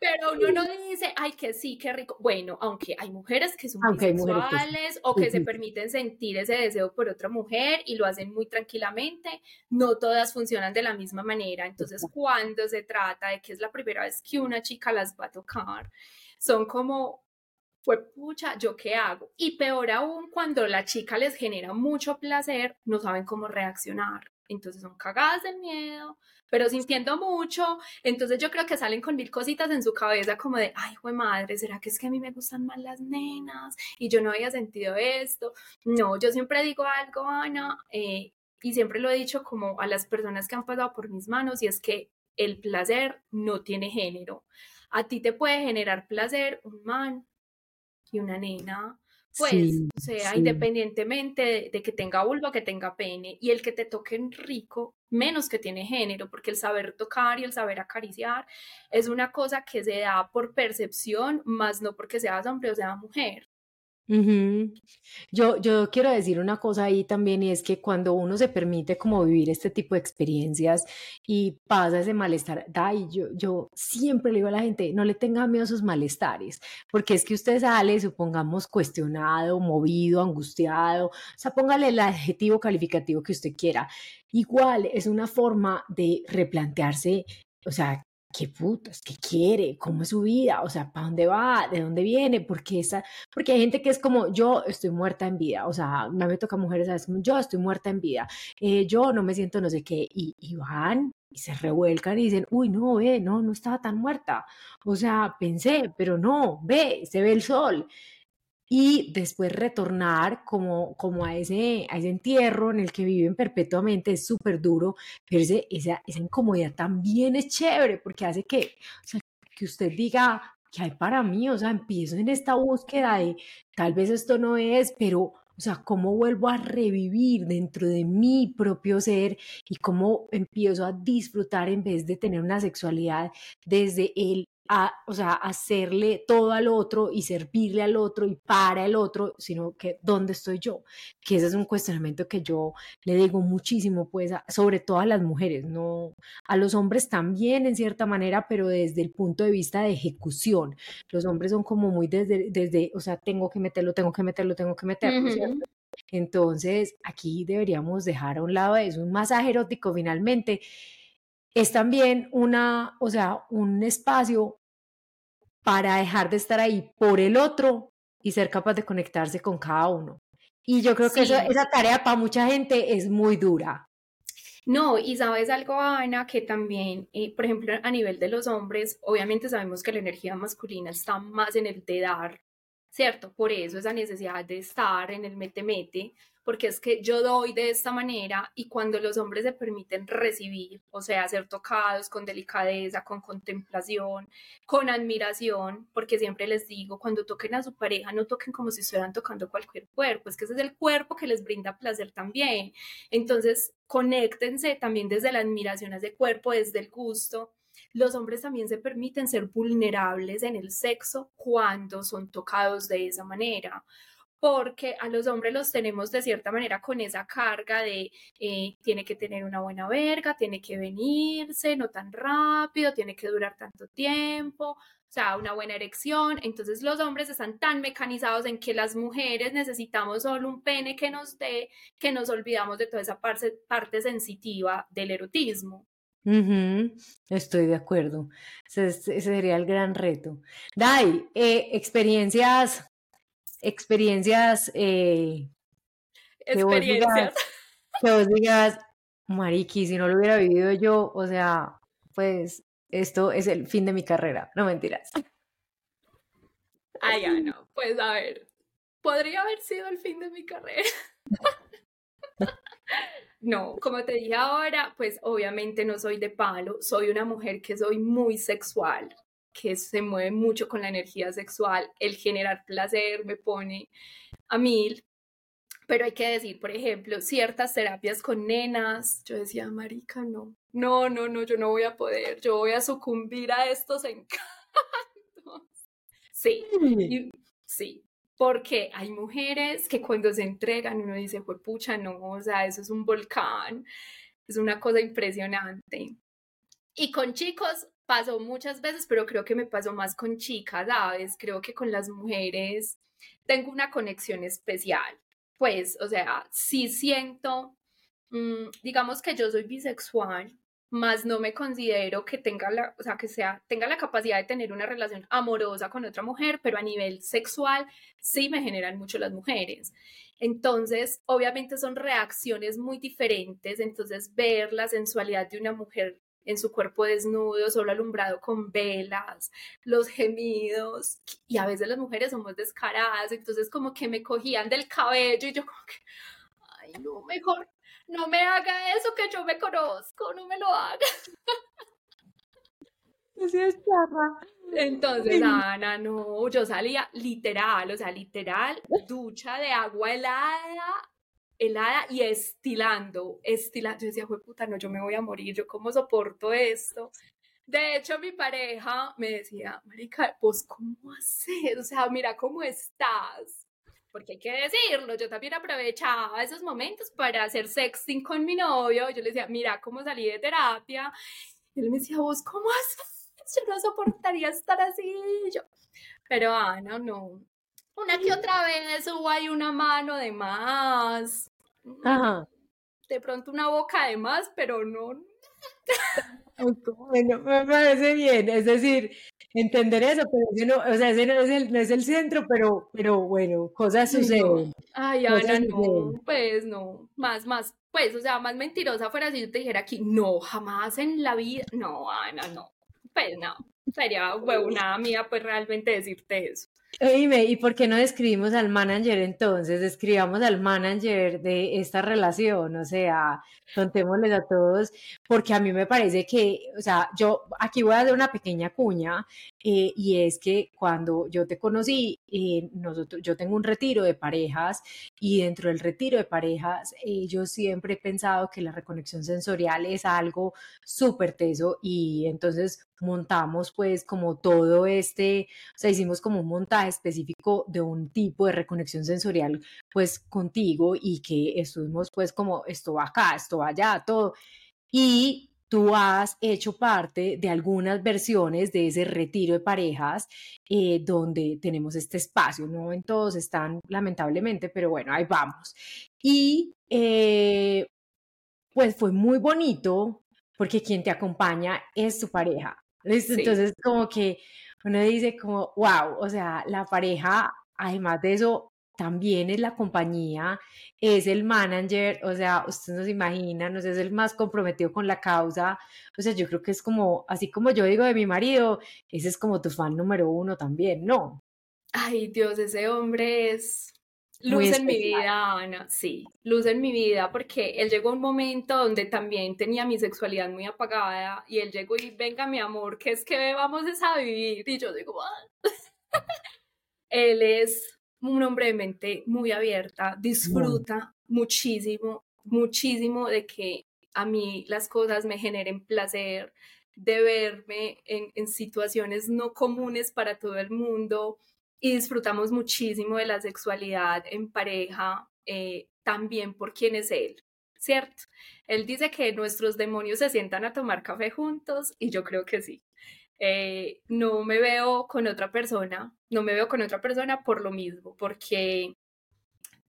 Pero uno no dice, ay, que sí, qué rico. Bueno, aunque hay mujeres que son bisexuales o que se permiten sentir ese deseo por otra mujer y lo hacen muy tranquilamente, no todas funcionan de la misma manera. Entonces, cuando se trata de que es la primera vez que una chica las va a tocar, son como, pues pucha, ¿yo qué hago? Y peor aún, cuando la chica les genera mucho placer, no saben cómo reaccionar. Entonces son cagadas del miedo, pero sintiendo mucho. Entonces yo creo que salen con mil cositas en su cabeza como de, ay, güey madre, ¿será que es que a mí me gustan más las nenas? Y yo no había sentido esto. No, yo siempre digo algo, Ana, eh, y siempre lo he dicho como a las personas que han pasado por mis manos, y es que el placer no tiene género. A ti te puede generar placer un man y una nena pues, o sea, independientemente de, que tenga vulva, que tenga pene, y el que te toque rico, menos que tiene género, porque el saber tocar y el saber acariciar es una cosa que se da por percepción, más no porque seas hombre o sea mujer. Yo, yo quiero decir una cosa ahí también y es que cuando uno se permite como vivir este tipo de experiencias y pasa ese malestar, yo, yo siempre le digo a la gente, no le tenga miedo a esos malestares, porque es que usted sale, supongamos, cuestionado, movido, angustiado, o sea, póngale el adjetivo calificativo que usted quiera. Igual es una forma de replantearse, o sea, qué putas, qué quiere, cómo es su vida, o sea, para dónde va, de dónde viene, porque esa, porque hay gente que es como yo estoy muerta en vida, o sea, me toca mujeres a veces yo estoy muerta en vida, eh, yo no me siento no sé qué, y, y van y se revuelcan y dicen, uy, no, ve, no, no estaba tan muerta, o sea, pensé, pero no, ve, se ve el sol y después retornar como, como a, ese, a ese entierro en el que viven perpetuamente, es súper duro, pero esa, esa incomodidad también es chévere porque hace que, o sea, que usted diga, que hay para mí? O sea, empiezo en esta búsqueda de tal vez esto no es, pero, o sea, ¿cómo vuelvo a revivir dentro de mi propio ser y cómo empiezo a disfrutar en vez de tener una sexualidad desde el a, o sea, hacerle todo al otro y servirle al otro y para el otro, sino que ¿dónde estoy yo? Que ese es un cuestionamiento que yo le digo muchísimo, pues, sobre todo a las mujeres, no a los hombres también en cierta manera, pero desde el punto de vista de ejecución. Los hombres son como muy desde, desde o sea, tengo que meterlo, tengo que meterlo, tengo que meterlo, Entonces, aquí deberíamos dejar a un lado eso, un masaje erótico finalmente es también una, o sea, un espacio para dejar de estar ahí por el otro y ser capaz de conectarse con cada uno. Y yo creo que esa tarea para mucha gente es muy dura. No, y sabes algo, Ana, que también, eh, por ejemplo, a nivel de los hombres, obviamente sabemos que la energía masculina está más en el de dar, ¿cierto? Por eso esa necesidad de estar en el mete-mete, porque es que yo doy de esta manera y cuando los hombres se permiten recibir, o sea, ser tocados con delicadeza, con contemplación, con admiración, porque siempre les digo, cuando toquen a su pareja, no toquen como si estuvieran tocando cualquier cuerpo, es que ese es el cuerpo que les brinda placer también. Entonces, conéctense también desde la admiración a ese cuerpo, desde el gusto. Los hombres también se permiten ser vulnerables en el sexo cuando son tocados de esa manera porque a los hombres los tenemos de cierta manera con esa carga de eh, tiene que tener una buena verga, tiene que venirse, no tan rápido, tiene que durar tanto tiempo, o sea, una buena erección. Entonces los hombres están tan mecanizados en que las mujeres necesitamos solo un pene que nos dé, que nos olvidamos de toda esa parte, parte sensitiva del erotismo. Estoy de acuerdo. Ese, sería el gran reto. Dai, eh, experiencias experiencias, eh, experiencias. Que vos, digas, Mariki, si no lo hubiera vivido yo, o sea, pues esto es el fin de mi carrera, no mentiras. Ah, ya no, pues a ver, podría haber sido el fin de mi carrera. No, como te dije ahora, pues obviamente no soy de palo, soy una mujer que soy muy sexual, que se mueve mucho con la energía sexual, el generar placer me pone a mil. Pero hay que decir, por ejemplo, ciertas terapias con nenas, yo decía, marica, no, no, no, no, yo no voy a poder, yo voy a sucumbir a estos encantos. Sí, sí, porque hay mujeres que cuando se entregan uno dice, pues pucha, no, o sea, eso es un volcán, es una cosa impresionante. Y con chicos pasó muchas veces, pero creo que me pasó más con chicas, ¿sabes? Creo que con las mujeres tengo una conexión especial. Pues, o sea, sí siento, mm, digamos que yo soy bisexual, más no me considero que tenga la, o sea, que sea, tenga la capacidad de tener una relación amorosa con otra mujer, pero a nivel sexual sí me generan mucho las mujeres. Entonces, obviamente son reacciones muy diferentes, entonces ver la sensualidad de una mujer en su cuerpo desnudo, solo alumbrado con velas, los gemidos, y a veces las mujeres somos descaradas, entonces como que me cogían del cabello y yo como que, ay, no, mejor no me haga eso que yo me conozco, no me lo haga. Así es, charra. Entonces, Ana, no, yo salía literal, o sea, literal, ducha de agua helada, helada y estilando, estilando. Yo decía, puta, no, yo me voy a morir, yo cómo soporto esto. De hecho, mi pareja me decía, Marica, pues, ¿cómo haces? O sea, mira cómo estás porque hay que decirlo, yo también aprovechaba esos momentos para hacer sexting con mi novio, yo le decía, mira cómo salí de terapia, y él me decía, vos, ¿cómo haces? Yo no soportaría estar así, yo, pero Ana, no, una que otra vez hubo ahí una mano de más, Ajá. de pronto una boca de más, pero no. Bueno, me parece bien, es decir, entender eso, pero ese no, o sea, ese no es el, no es el centro, pero, pero bueno, cosas suceden. Ay, Ana, no, pues no, más, más, pues, o sea, más mentirosa fuera si yo te dijera aquí, no, jamás en la vida, no, Ana, no, pues no, sería huevona mía, pues realmente decirte eso. Oíme, ¿y por qué no describimos al manager entonces? Describamos al manager de esta relación, o sea, contémosles a todos, porque a mí me parece que, o sea, yo aquí voy a hacer una pequeña cuña, eh, y es que cuando yo te conocí, eh, nosotros, yo tengo un retiro de parejas, y dentro del retiro de parejas, eh, yo siempre he pensado que la reconexión sensorial es algo súper teso, y entonces montamos pues como todo este, o sea, hicimos como un montaje específico de un tipo de reconexión sensorial pues contigo y que estuvimos pues como esto va acá, esto va allá, todo. Y tú has hecho parte de algunas versiones de ese retiro de parejas eh, donde tenemos este espacio, no en todos están lamentablemente, pero bueno, ahí vamos. Y eh, pues fue muy bonito porque quien te acompaña es tu pareja. Entonces, como que uno dice como, wow, o sea, la pareja, además de eso, también es la compañía, es el manager, o sea, usted no se imagina, no sé, es el más comprometido con la causa, o sea, yo creo que es como, así como yo digo de mi marido, ese es como tu fan número uno también, ¿no? Ay, Dios, ese hombre es Luz en mi vida, Ana, sí, luz en mi vida, porque él llegó a un momento donde también tenía mi sexualidad muy apagada y él llegó y venga mi amor, que es que vamos a vivir y yo digo, ah". él es un hombre de mente muy abierta, disfruta muchísimo, muchísimo de que a mí las cosas me generen placer, de verme en, en situaciones no comunes para todo el mundo, y disfrutamos muchísimo de la sexualidad en pareja, eh, también por quién es él, ¿cierto? Él dice que nuestros demonios se sientan a tomar café juntos y yo creo que sí. Eh, no me veo con otra persona, no me veo con otra persona por lo mismo, porque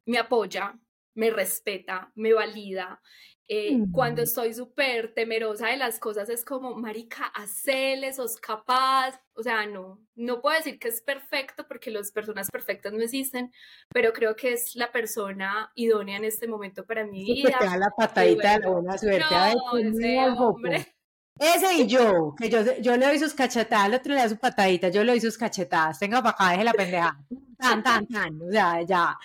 me apoya, me respeta, me valida, eh, cuando mm. estoy súper temerosa de las cosas es como, marica, hacele, sos capaz. O sea, no, no puedo decir que es perfecto porque las personas perfectas no existen, pero creo que es la persona idónea en este momento para mi vida. Te da la patadita de la buena suerte. No, ese, hombre. ese y yo, que yo, yo le doy sus cachetadas, el otro le da su patadita, yo le doy sus cachetadas. Tenga para acá, deje la pendeja. Tan, tan, tan. O sea, ya.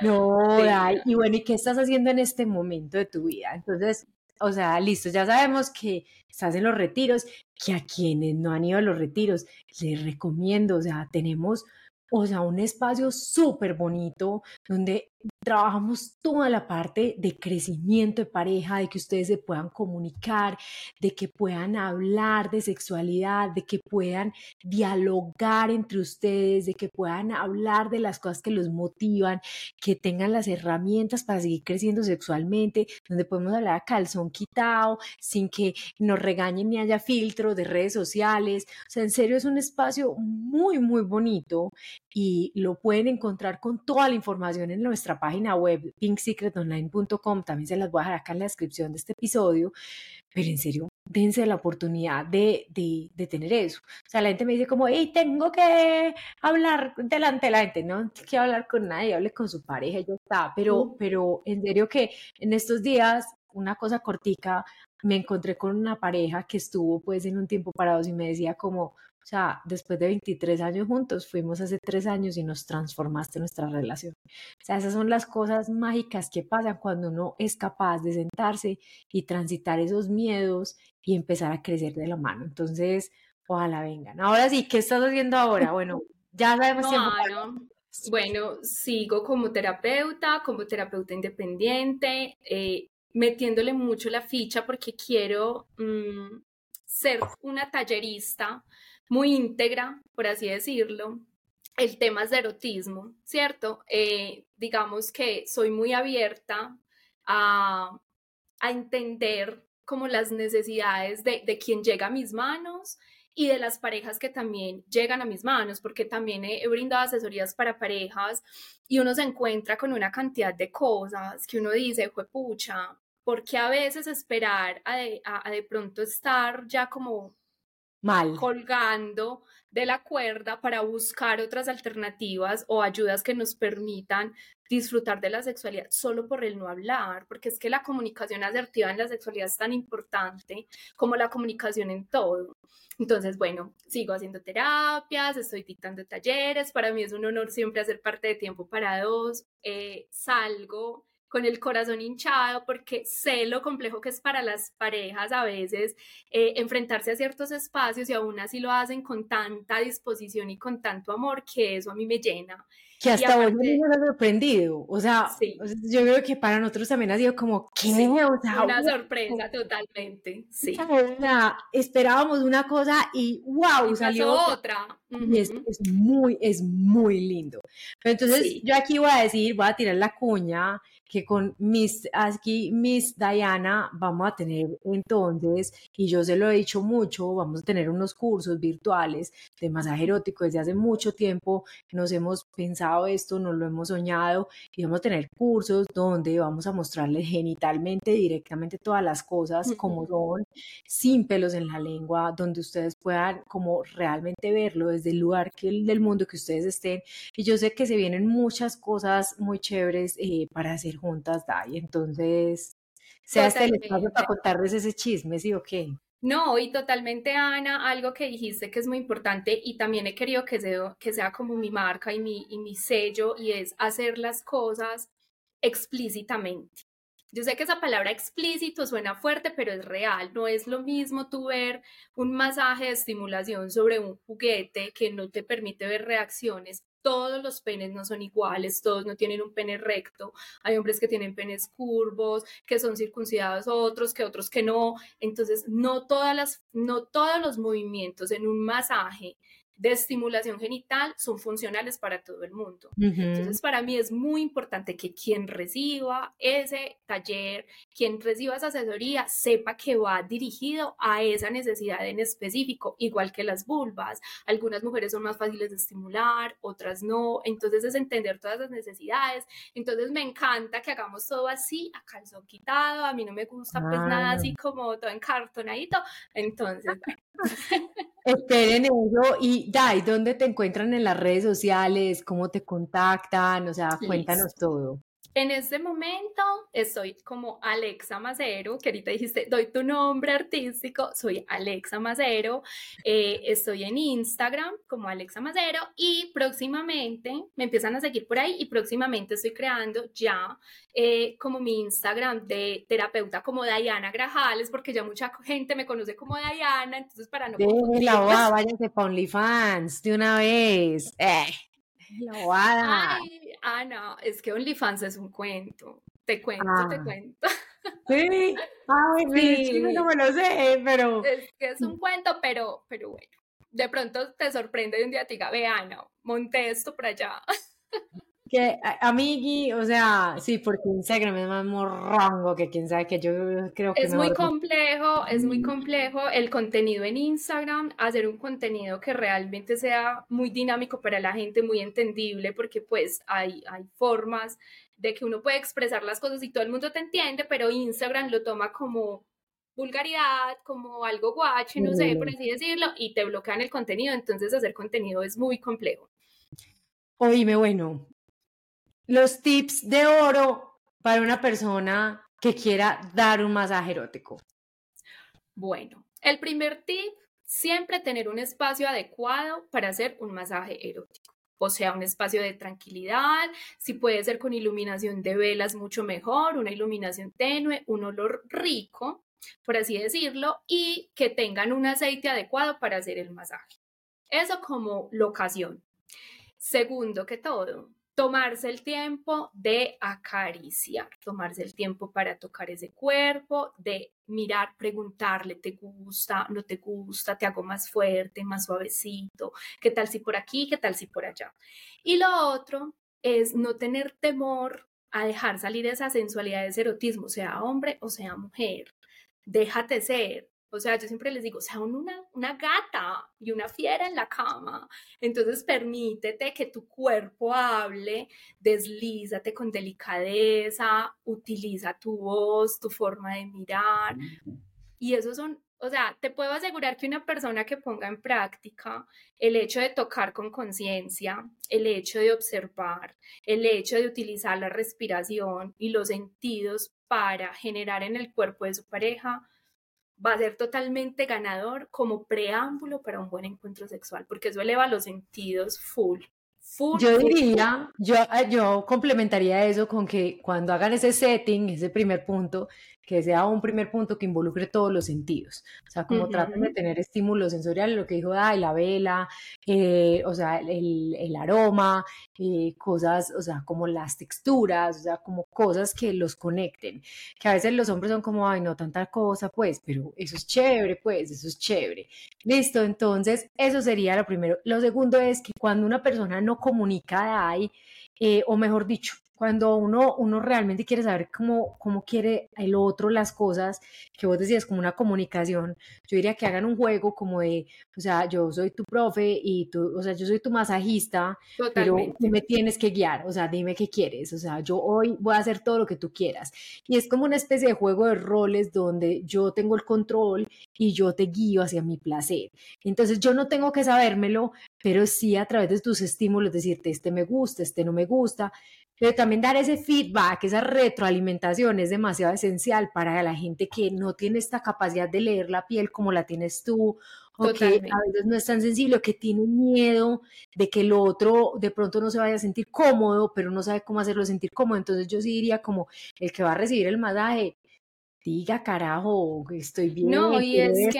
No, y bueno, ¿y qué estás haciendo en este momento de tu vida? Entonces, o sea, listo, ya sabemos que estás en los retiros, que a quienes no han ido a los retiros, les recomiendo, o sea, tenemos, o sea, un espacio súper bonito donde trabajamos toda la parte de crecimiento de pareja, de que ustedes se puedan comunicar, de que puedan hablar de sexualidad, de que puedan dialogar entre ustedes, de que puedan hablar de las cosas que los motivan, que tengan las herramientas para seguir creciendo sexualmente, donde podemos hablar a calzón quitado, sin que nos regañen ni haya filtro de redes sociales. O sea, en serio es un espacio muy, muy bonito y lo pueden encontrar con toda la información en nuestra página web pinksecretonline.com, también se las voy a dejar acá en la descripción de este episodio, pero en serio, dense la oportunidad de, de, de tener eso. O sea, la gente me dice como, hey, tengo que hablar delante de la gente, no quiero hablar con nadie, hable con su pareja y ya está, pero, pero en serio que en estos días, una cosa cortica, me encontré con una pareja que estuvo pues en un tiempo parados y me decía como, o sea, después de 23 años juntos, fuimos hace tres años y nos transformaste nuestra relación. O sea, esas son las cosas mágicas que pasan cuando uno es capaz de sentarse y transitar esos miedos y empezar a crecer de la mano. Entonces, ojalá vengan. Ahora sí, ¿qué estás haciendo ahora? Bueno, ya sabemos no, Bueno, sigo como terapeuta, como terapeuta independiente, eh, metiéndole mucho la ficha porque quiero mm, ser una tallerista muy íntegra, por así decirlo. El tema es de erotismo, ¿cierto? Eh, digamos que soy muy abierta a, a entender como las necesidades de, de, quien llega a mis manos y de las parejas que también llegan a mis manos, porque también he, brindado asesorías para parejas y uno se encuentra con una cantidad de cosas que uno dice, fue pucha, porque a veces esperar a a de pronto estar ya como Mal. colgando de la cuerda para buscar otras alternativas o ayudas que nos permitan disfrutar de la sexualidad solo por el no hablar, porque es que la comunicación asertiva en la sexualidad es tan importante como la comunicación en todo. Entonces, bueno, sigo haciendo terapias, estoy dictando talleres, para mí es un honor siempre hacer parte de Tiempo para Dos, eh, salgo con el corazón hinchado porque sé lo complejo que es para las parejas a veces eh, enfrentarse a ciertos espacios y aún así lo hacen con tanta disposición y con tanto amor que eso a mí me llena. Que hasta vos me ha sorprendido, o sea, yo creo que para nosotros también ha sido como, ¿qué? O sea, una sorpresa totalmente, sí. O sea, esperábamos una cosa y wow, salió otra. Y es, es, muy, es muy lindo. Pero entonces yo aquí voy a decir, voy a tirar la cuña, que con Miss, aquí Miss Diana vamos a tener entonces, y yo se lo he dicho mucho, vamos a tener unos cursos virtuales de masaje erótico desde hace mucho tiempo, nos hemos pensado esto, nos lo hemos soñado, y vamos a tener cursos donde vamos a mostrarles genitalmente directamente todas las cosas como son, sin pelos en la lengua, donde ustedes puedan como realmente verlo desde el lugar que, del mundo que ustedes estén, y yo sé que se vienen muchas cosas muy chéveres eh, para hacer juntas, Dai. Entonces, sea este el espacio para contarles ese chisme, ¿sí o qué? No, y totalmente, Ana, algo que dijiste que es muy importante y también he querido que sea, que sea como mi marca y mi, y mi sello y es hacer las cosas explícitamente. Yo sé que esa palabra explícito suena fuerte, pero es real. No es lo mismo tú ver un masaje de estimulación sobre un juguete que no te permite ver reacciones todos los penes no son iguales, todos no tienen un pene recto, hay hombres que tienen penes curvos, que son circuncidados, otros que otros que no, entonces no todas las no todos los movimientos en un masaje de estimulación genital son funcionales para todo el mundo. Entonces, para mí es muy importante que quien reciba ese taller, quien reciba esa asesoría, sepa que va dirigido a esa necesidad en específico, igual que las vulvas. Algunas mujeres son más fáciles de estimular, otras no. Entonces, es entender todas las necesidades. Entonces, me encanta que hagamos todo así, a calzón quitado. A mí no me gusta pues nada así como todo encartonadito. Entonces, Esperen eso y Dai, ¿dónde te encuentran en las redes sociales? ¿Cómo te contactan? O sea, cuéntanos todo. En este momento estoy como Alexa Macero, que ahorita dijiste, doy tu nombre artístico, soy Alexa Macero, eh, estoy en Instagram como Alexa Macero y próximamente me empiezan a seguir por ahí y próximamente estoy creando ya eh, como mi Instagram de terapeuta como Diana Grajales, porque ya mucha gente me conoce como Diana, entonces para no... De la váyanse para OnlyFans de una vez. Eh. la Ay, Ana, es que OnlyFans es un cuento. Te cuento, te Ah, cuento. sí. Ay, sí, Sí, no me lo sé, pero es que es un cuento, pero, pero bueno. De pronto te sorprende y un día te diga, ve Ana, monté esto por allá. que a- amigui, o sea, sí, porque Instagram es más morrongo que quién sabe que yo creo que Es muy complejo, es muy complejo el contenido en Instagram, hacer un contenido que realmente sea muy dinámico para la gente, muy entendible, porque pues hay, hay formas de que uno puede expresar las cosas y todo el mundo te entiende, pero Instagram lo toma como vulgaridad, como algo guacho, no sé, por Sí. así decirlo, y te bloquean el contenido, entonces hacer contenido es muy complejo. Oíme, bueno, los tips de oro para una persona que quiera dar un masaje erótico. Bueno, el primer tip, siempre tener un espacio adecuado para hacer un masaje erótico. O sea, un espacio de tranquilidad, si puede ser con iluminación de velas, mucho mejor, una iluminación tenue, un olor rico, por así decirlo, y que tengan un aceite adecuado para hacer el masaje. Eso como locación. Segundo que todo, tomarse el tiempo de acariciar, tomarse el tiempo para tocar ese cuerpo, de mirar, preguntarle, ¿te gusta? ¿No te gusta? ¿Te hago más fuerte, más suavecito? ¿Qué tal si por aquí? ¿Qué tal si por allá? Y lo otro es no tener temor a dejar salir esa sensualidad, ese erotismo, sea hombre o sea mujer. Déjate ser. O sea, yo siempre les digo, sea una, una gata y una fiera en la cama. Entonces permítete que tu cuerpo hable, deslízate con delicadeza, utiliza tu voz, tu forma de mirar. Y esos son, o sea, te puedo asegurar que una persona que ponga en práctica el hecho de tocar con conciencia, el hecho de observar, el hecho de utilizar la respiración y los sentidos para generar en el cuerpo de su pareja, va a ser totalmente ganador como preámbulo para un buen encuentro sexual, porque eso eleva los sentidos full. Full, Yo diría, yo, eh, yo complementaría eso con que cuando hagan ese setting, ese primer punto, que sea un primer punto que involucre todos los sentidos. O sea, como traten de Ujú. tener estímulos sensoriales, lo que dijo, ay, la vela, eh, o sea, el, el aroma, eh, cosas, o sea, como las texturas, o sea, como cosas que los conecten. Que a veces los hombres son como, ay, no, tanta cosa, pues, pero eso es chévere, pues, eso es chévere. Listo, entonces eso sería lo primero. Lo segundo es que cuando una persona no comunica ahí, eh, o mejor dicho, cuando uno, uno realmente quiere saber cómo, cómo quiere el otro las cosas, que vos decías como una comunicación, yo diría que hagan un juego como de, o sea, yo soy tu profe y tú, o sea, yo soy tu masajista, pero tú Totalmente. me tienes que guiar, o sea, dime qué quieres, o sea, yo hoy voy a hacer todo lo que tú quieras. Y es como una especie de juego de roles donde yo tengo el control y yo te guío hacia mi placer. Entonces yo no tengo que sabérmelo, pero sí a través de tus estímulos decirte, este me gusta, este no me gusta, pero también dar ese feedback, esa retroalimentación es demasiado esencial para la gente que no tiene esta capacidad de leer la piel como la tienes tú, o que a veces no es tan sensible, o que tiene miedo de que el otro de pronto no se vaya a sentir cómodo, pero no sabe cómo hacerlo sentir cómodo. Entonces yo sí diría como el que va a recibir el masaje, diga carajo, estoy bien, No, y es esto,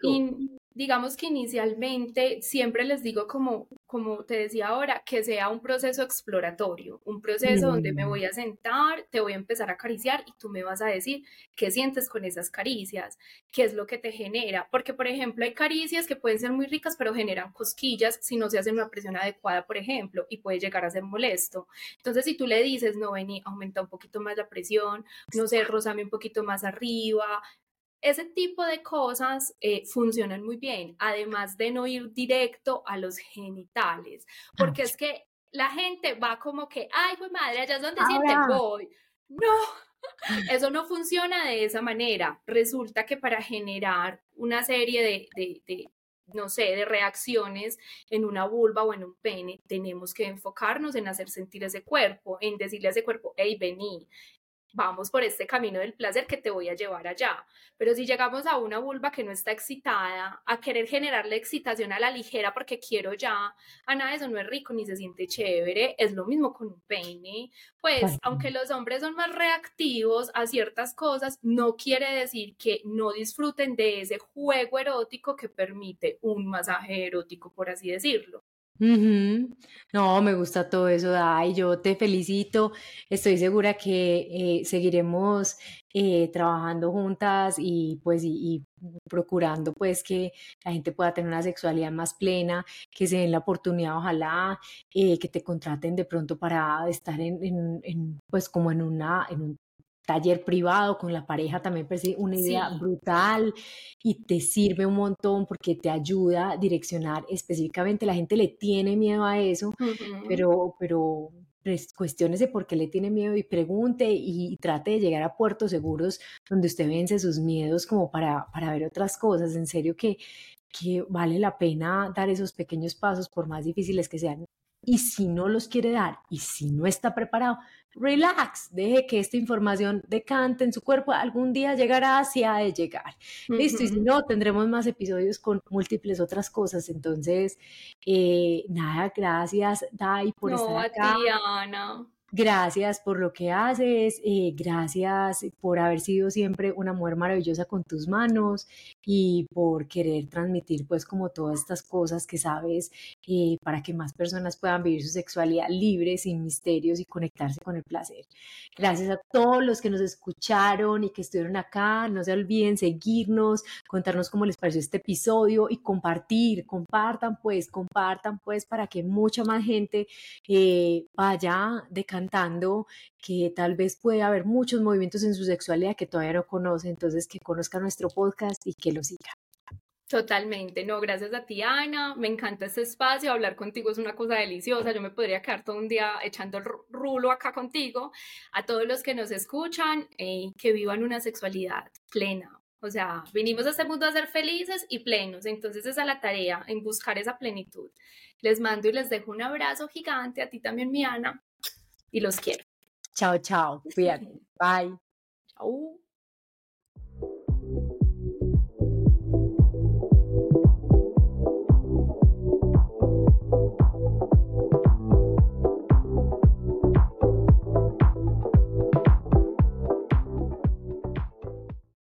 que, digamos que inicialmente siempre les digo como, como te decía ahora, que sea un proceso exploratorio, un proceso donde me Mm. voy a sentar, te voy a empezar a acariciar y tú me vas a decir qué sientes con esas caricias, qué es lo que te genera. Porque, por ejemplo, hay caricias que pueden ser muy ricas, pero generan cosquillas si no se hace una presión adecuada, por ejemplo, y puede llegar a ser molesto. Entonces, si tú le dices, no, vení, aumenta un poquito más la presión, no sé, rozame un poquito más arriba, ese tipo de cosas eh, funcionan muy bien, además de no ir directo a los genitales, porque es que la gente va como que, ay, pues madre, allá es donde siente, voy. No, eso no funciona de esa manera. Resulta que para generar una serie de, de, de, no sé, de reacciones en una vulva o en un pene, tenemos que enfocarnos en hacer sentir ese cuerpo, en decirle a ese cuerpo, hey, vení, vamos por este camino del placer que te voy a llevar allá. Pero si llegamos a una vulva que no está excitada, a querer generarle excitación a la ligera porque quiero ya, a nada eso no es rico ni se siente chévere, es lo mismo con un pene. Pues aunque los hombres son más reactivos a ciertas cosas, no quiere decir que no disfruten de ese juego erótico que permite un masaje erótico, por así decirlo. No, me gusta todo eso, Dai. Yo te felicito. Estoy segura que eh, seguiremos eh, trabajando juntas y pues y, procurando pues que la gente pueda tener una sexualidad más plena, que se den la oportunidad, ojalá, eh, que te contraten de pronto para estar en, en, pues como en una en un taller privado con la pareja también parece una idea brutal y te sirve un montón porque te ayuda a direccionar específicamente. La gente le tiene miedo a eso, pero, pero pues, cuestiones de por qué le tiene miedo y pregunte y, trate de llegar a puertos seguros donde usted vence sus miedos como para, para ver otras cosas. En serio que, que vale la pena dar esos pequeños pasos por más difíciles que sean. Y si no los quiere dar y si no está preparado, relax, deje que esta información decante en su cuerpo, algún día llegará hacia de llegar. Listo, y si no, tendremos más episodios con múltiples otras cosas. Entonces, eh, nada, gracias, Dai, por estar acá. Ana. Gracias por lo que haces, eh, gracias por haber sido siempre una mujer maravillosa con tus manos y por querer transmitir pues como todas estas cosas que sabes eh, para que más personas puedan vivir su sexualidad libre, sin misterios y conectarse con el placer. Gracias a todos los que nos escucharon y que estuvieron acá. No se olviden seguirnos, contarnos cómo les pareció este episodio y compartir, compartan pues, compartan pues para que mucha más gente eh, vaya de cantando, que tal vez puede haber muchos movimientos en su sexualidad que todavía no conoce, entonces que conozca nuestro podcast y que lo siga. Totalmente, no, gracias a ti Ana, me encanta este espacio, hablar contigo es una cosa deliciosa, yo me podría quedar todo un día echando el rulo acá contigo, a todos los que nos escuchan, eh, que vivan una sexualidad plena, o sea, vinimos a este mundo a ser felices y plenos, entonces esa es la tarea, en buscar esa plenitud. Les mando y les dejo un abrazo gigante, a ti también mi Ana, y los quiero. Chao, chao. Cuídate. Bye. Chao.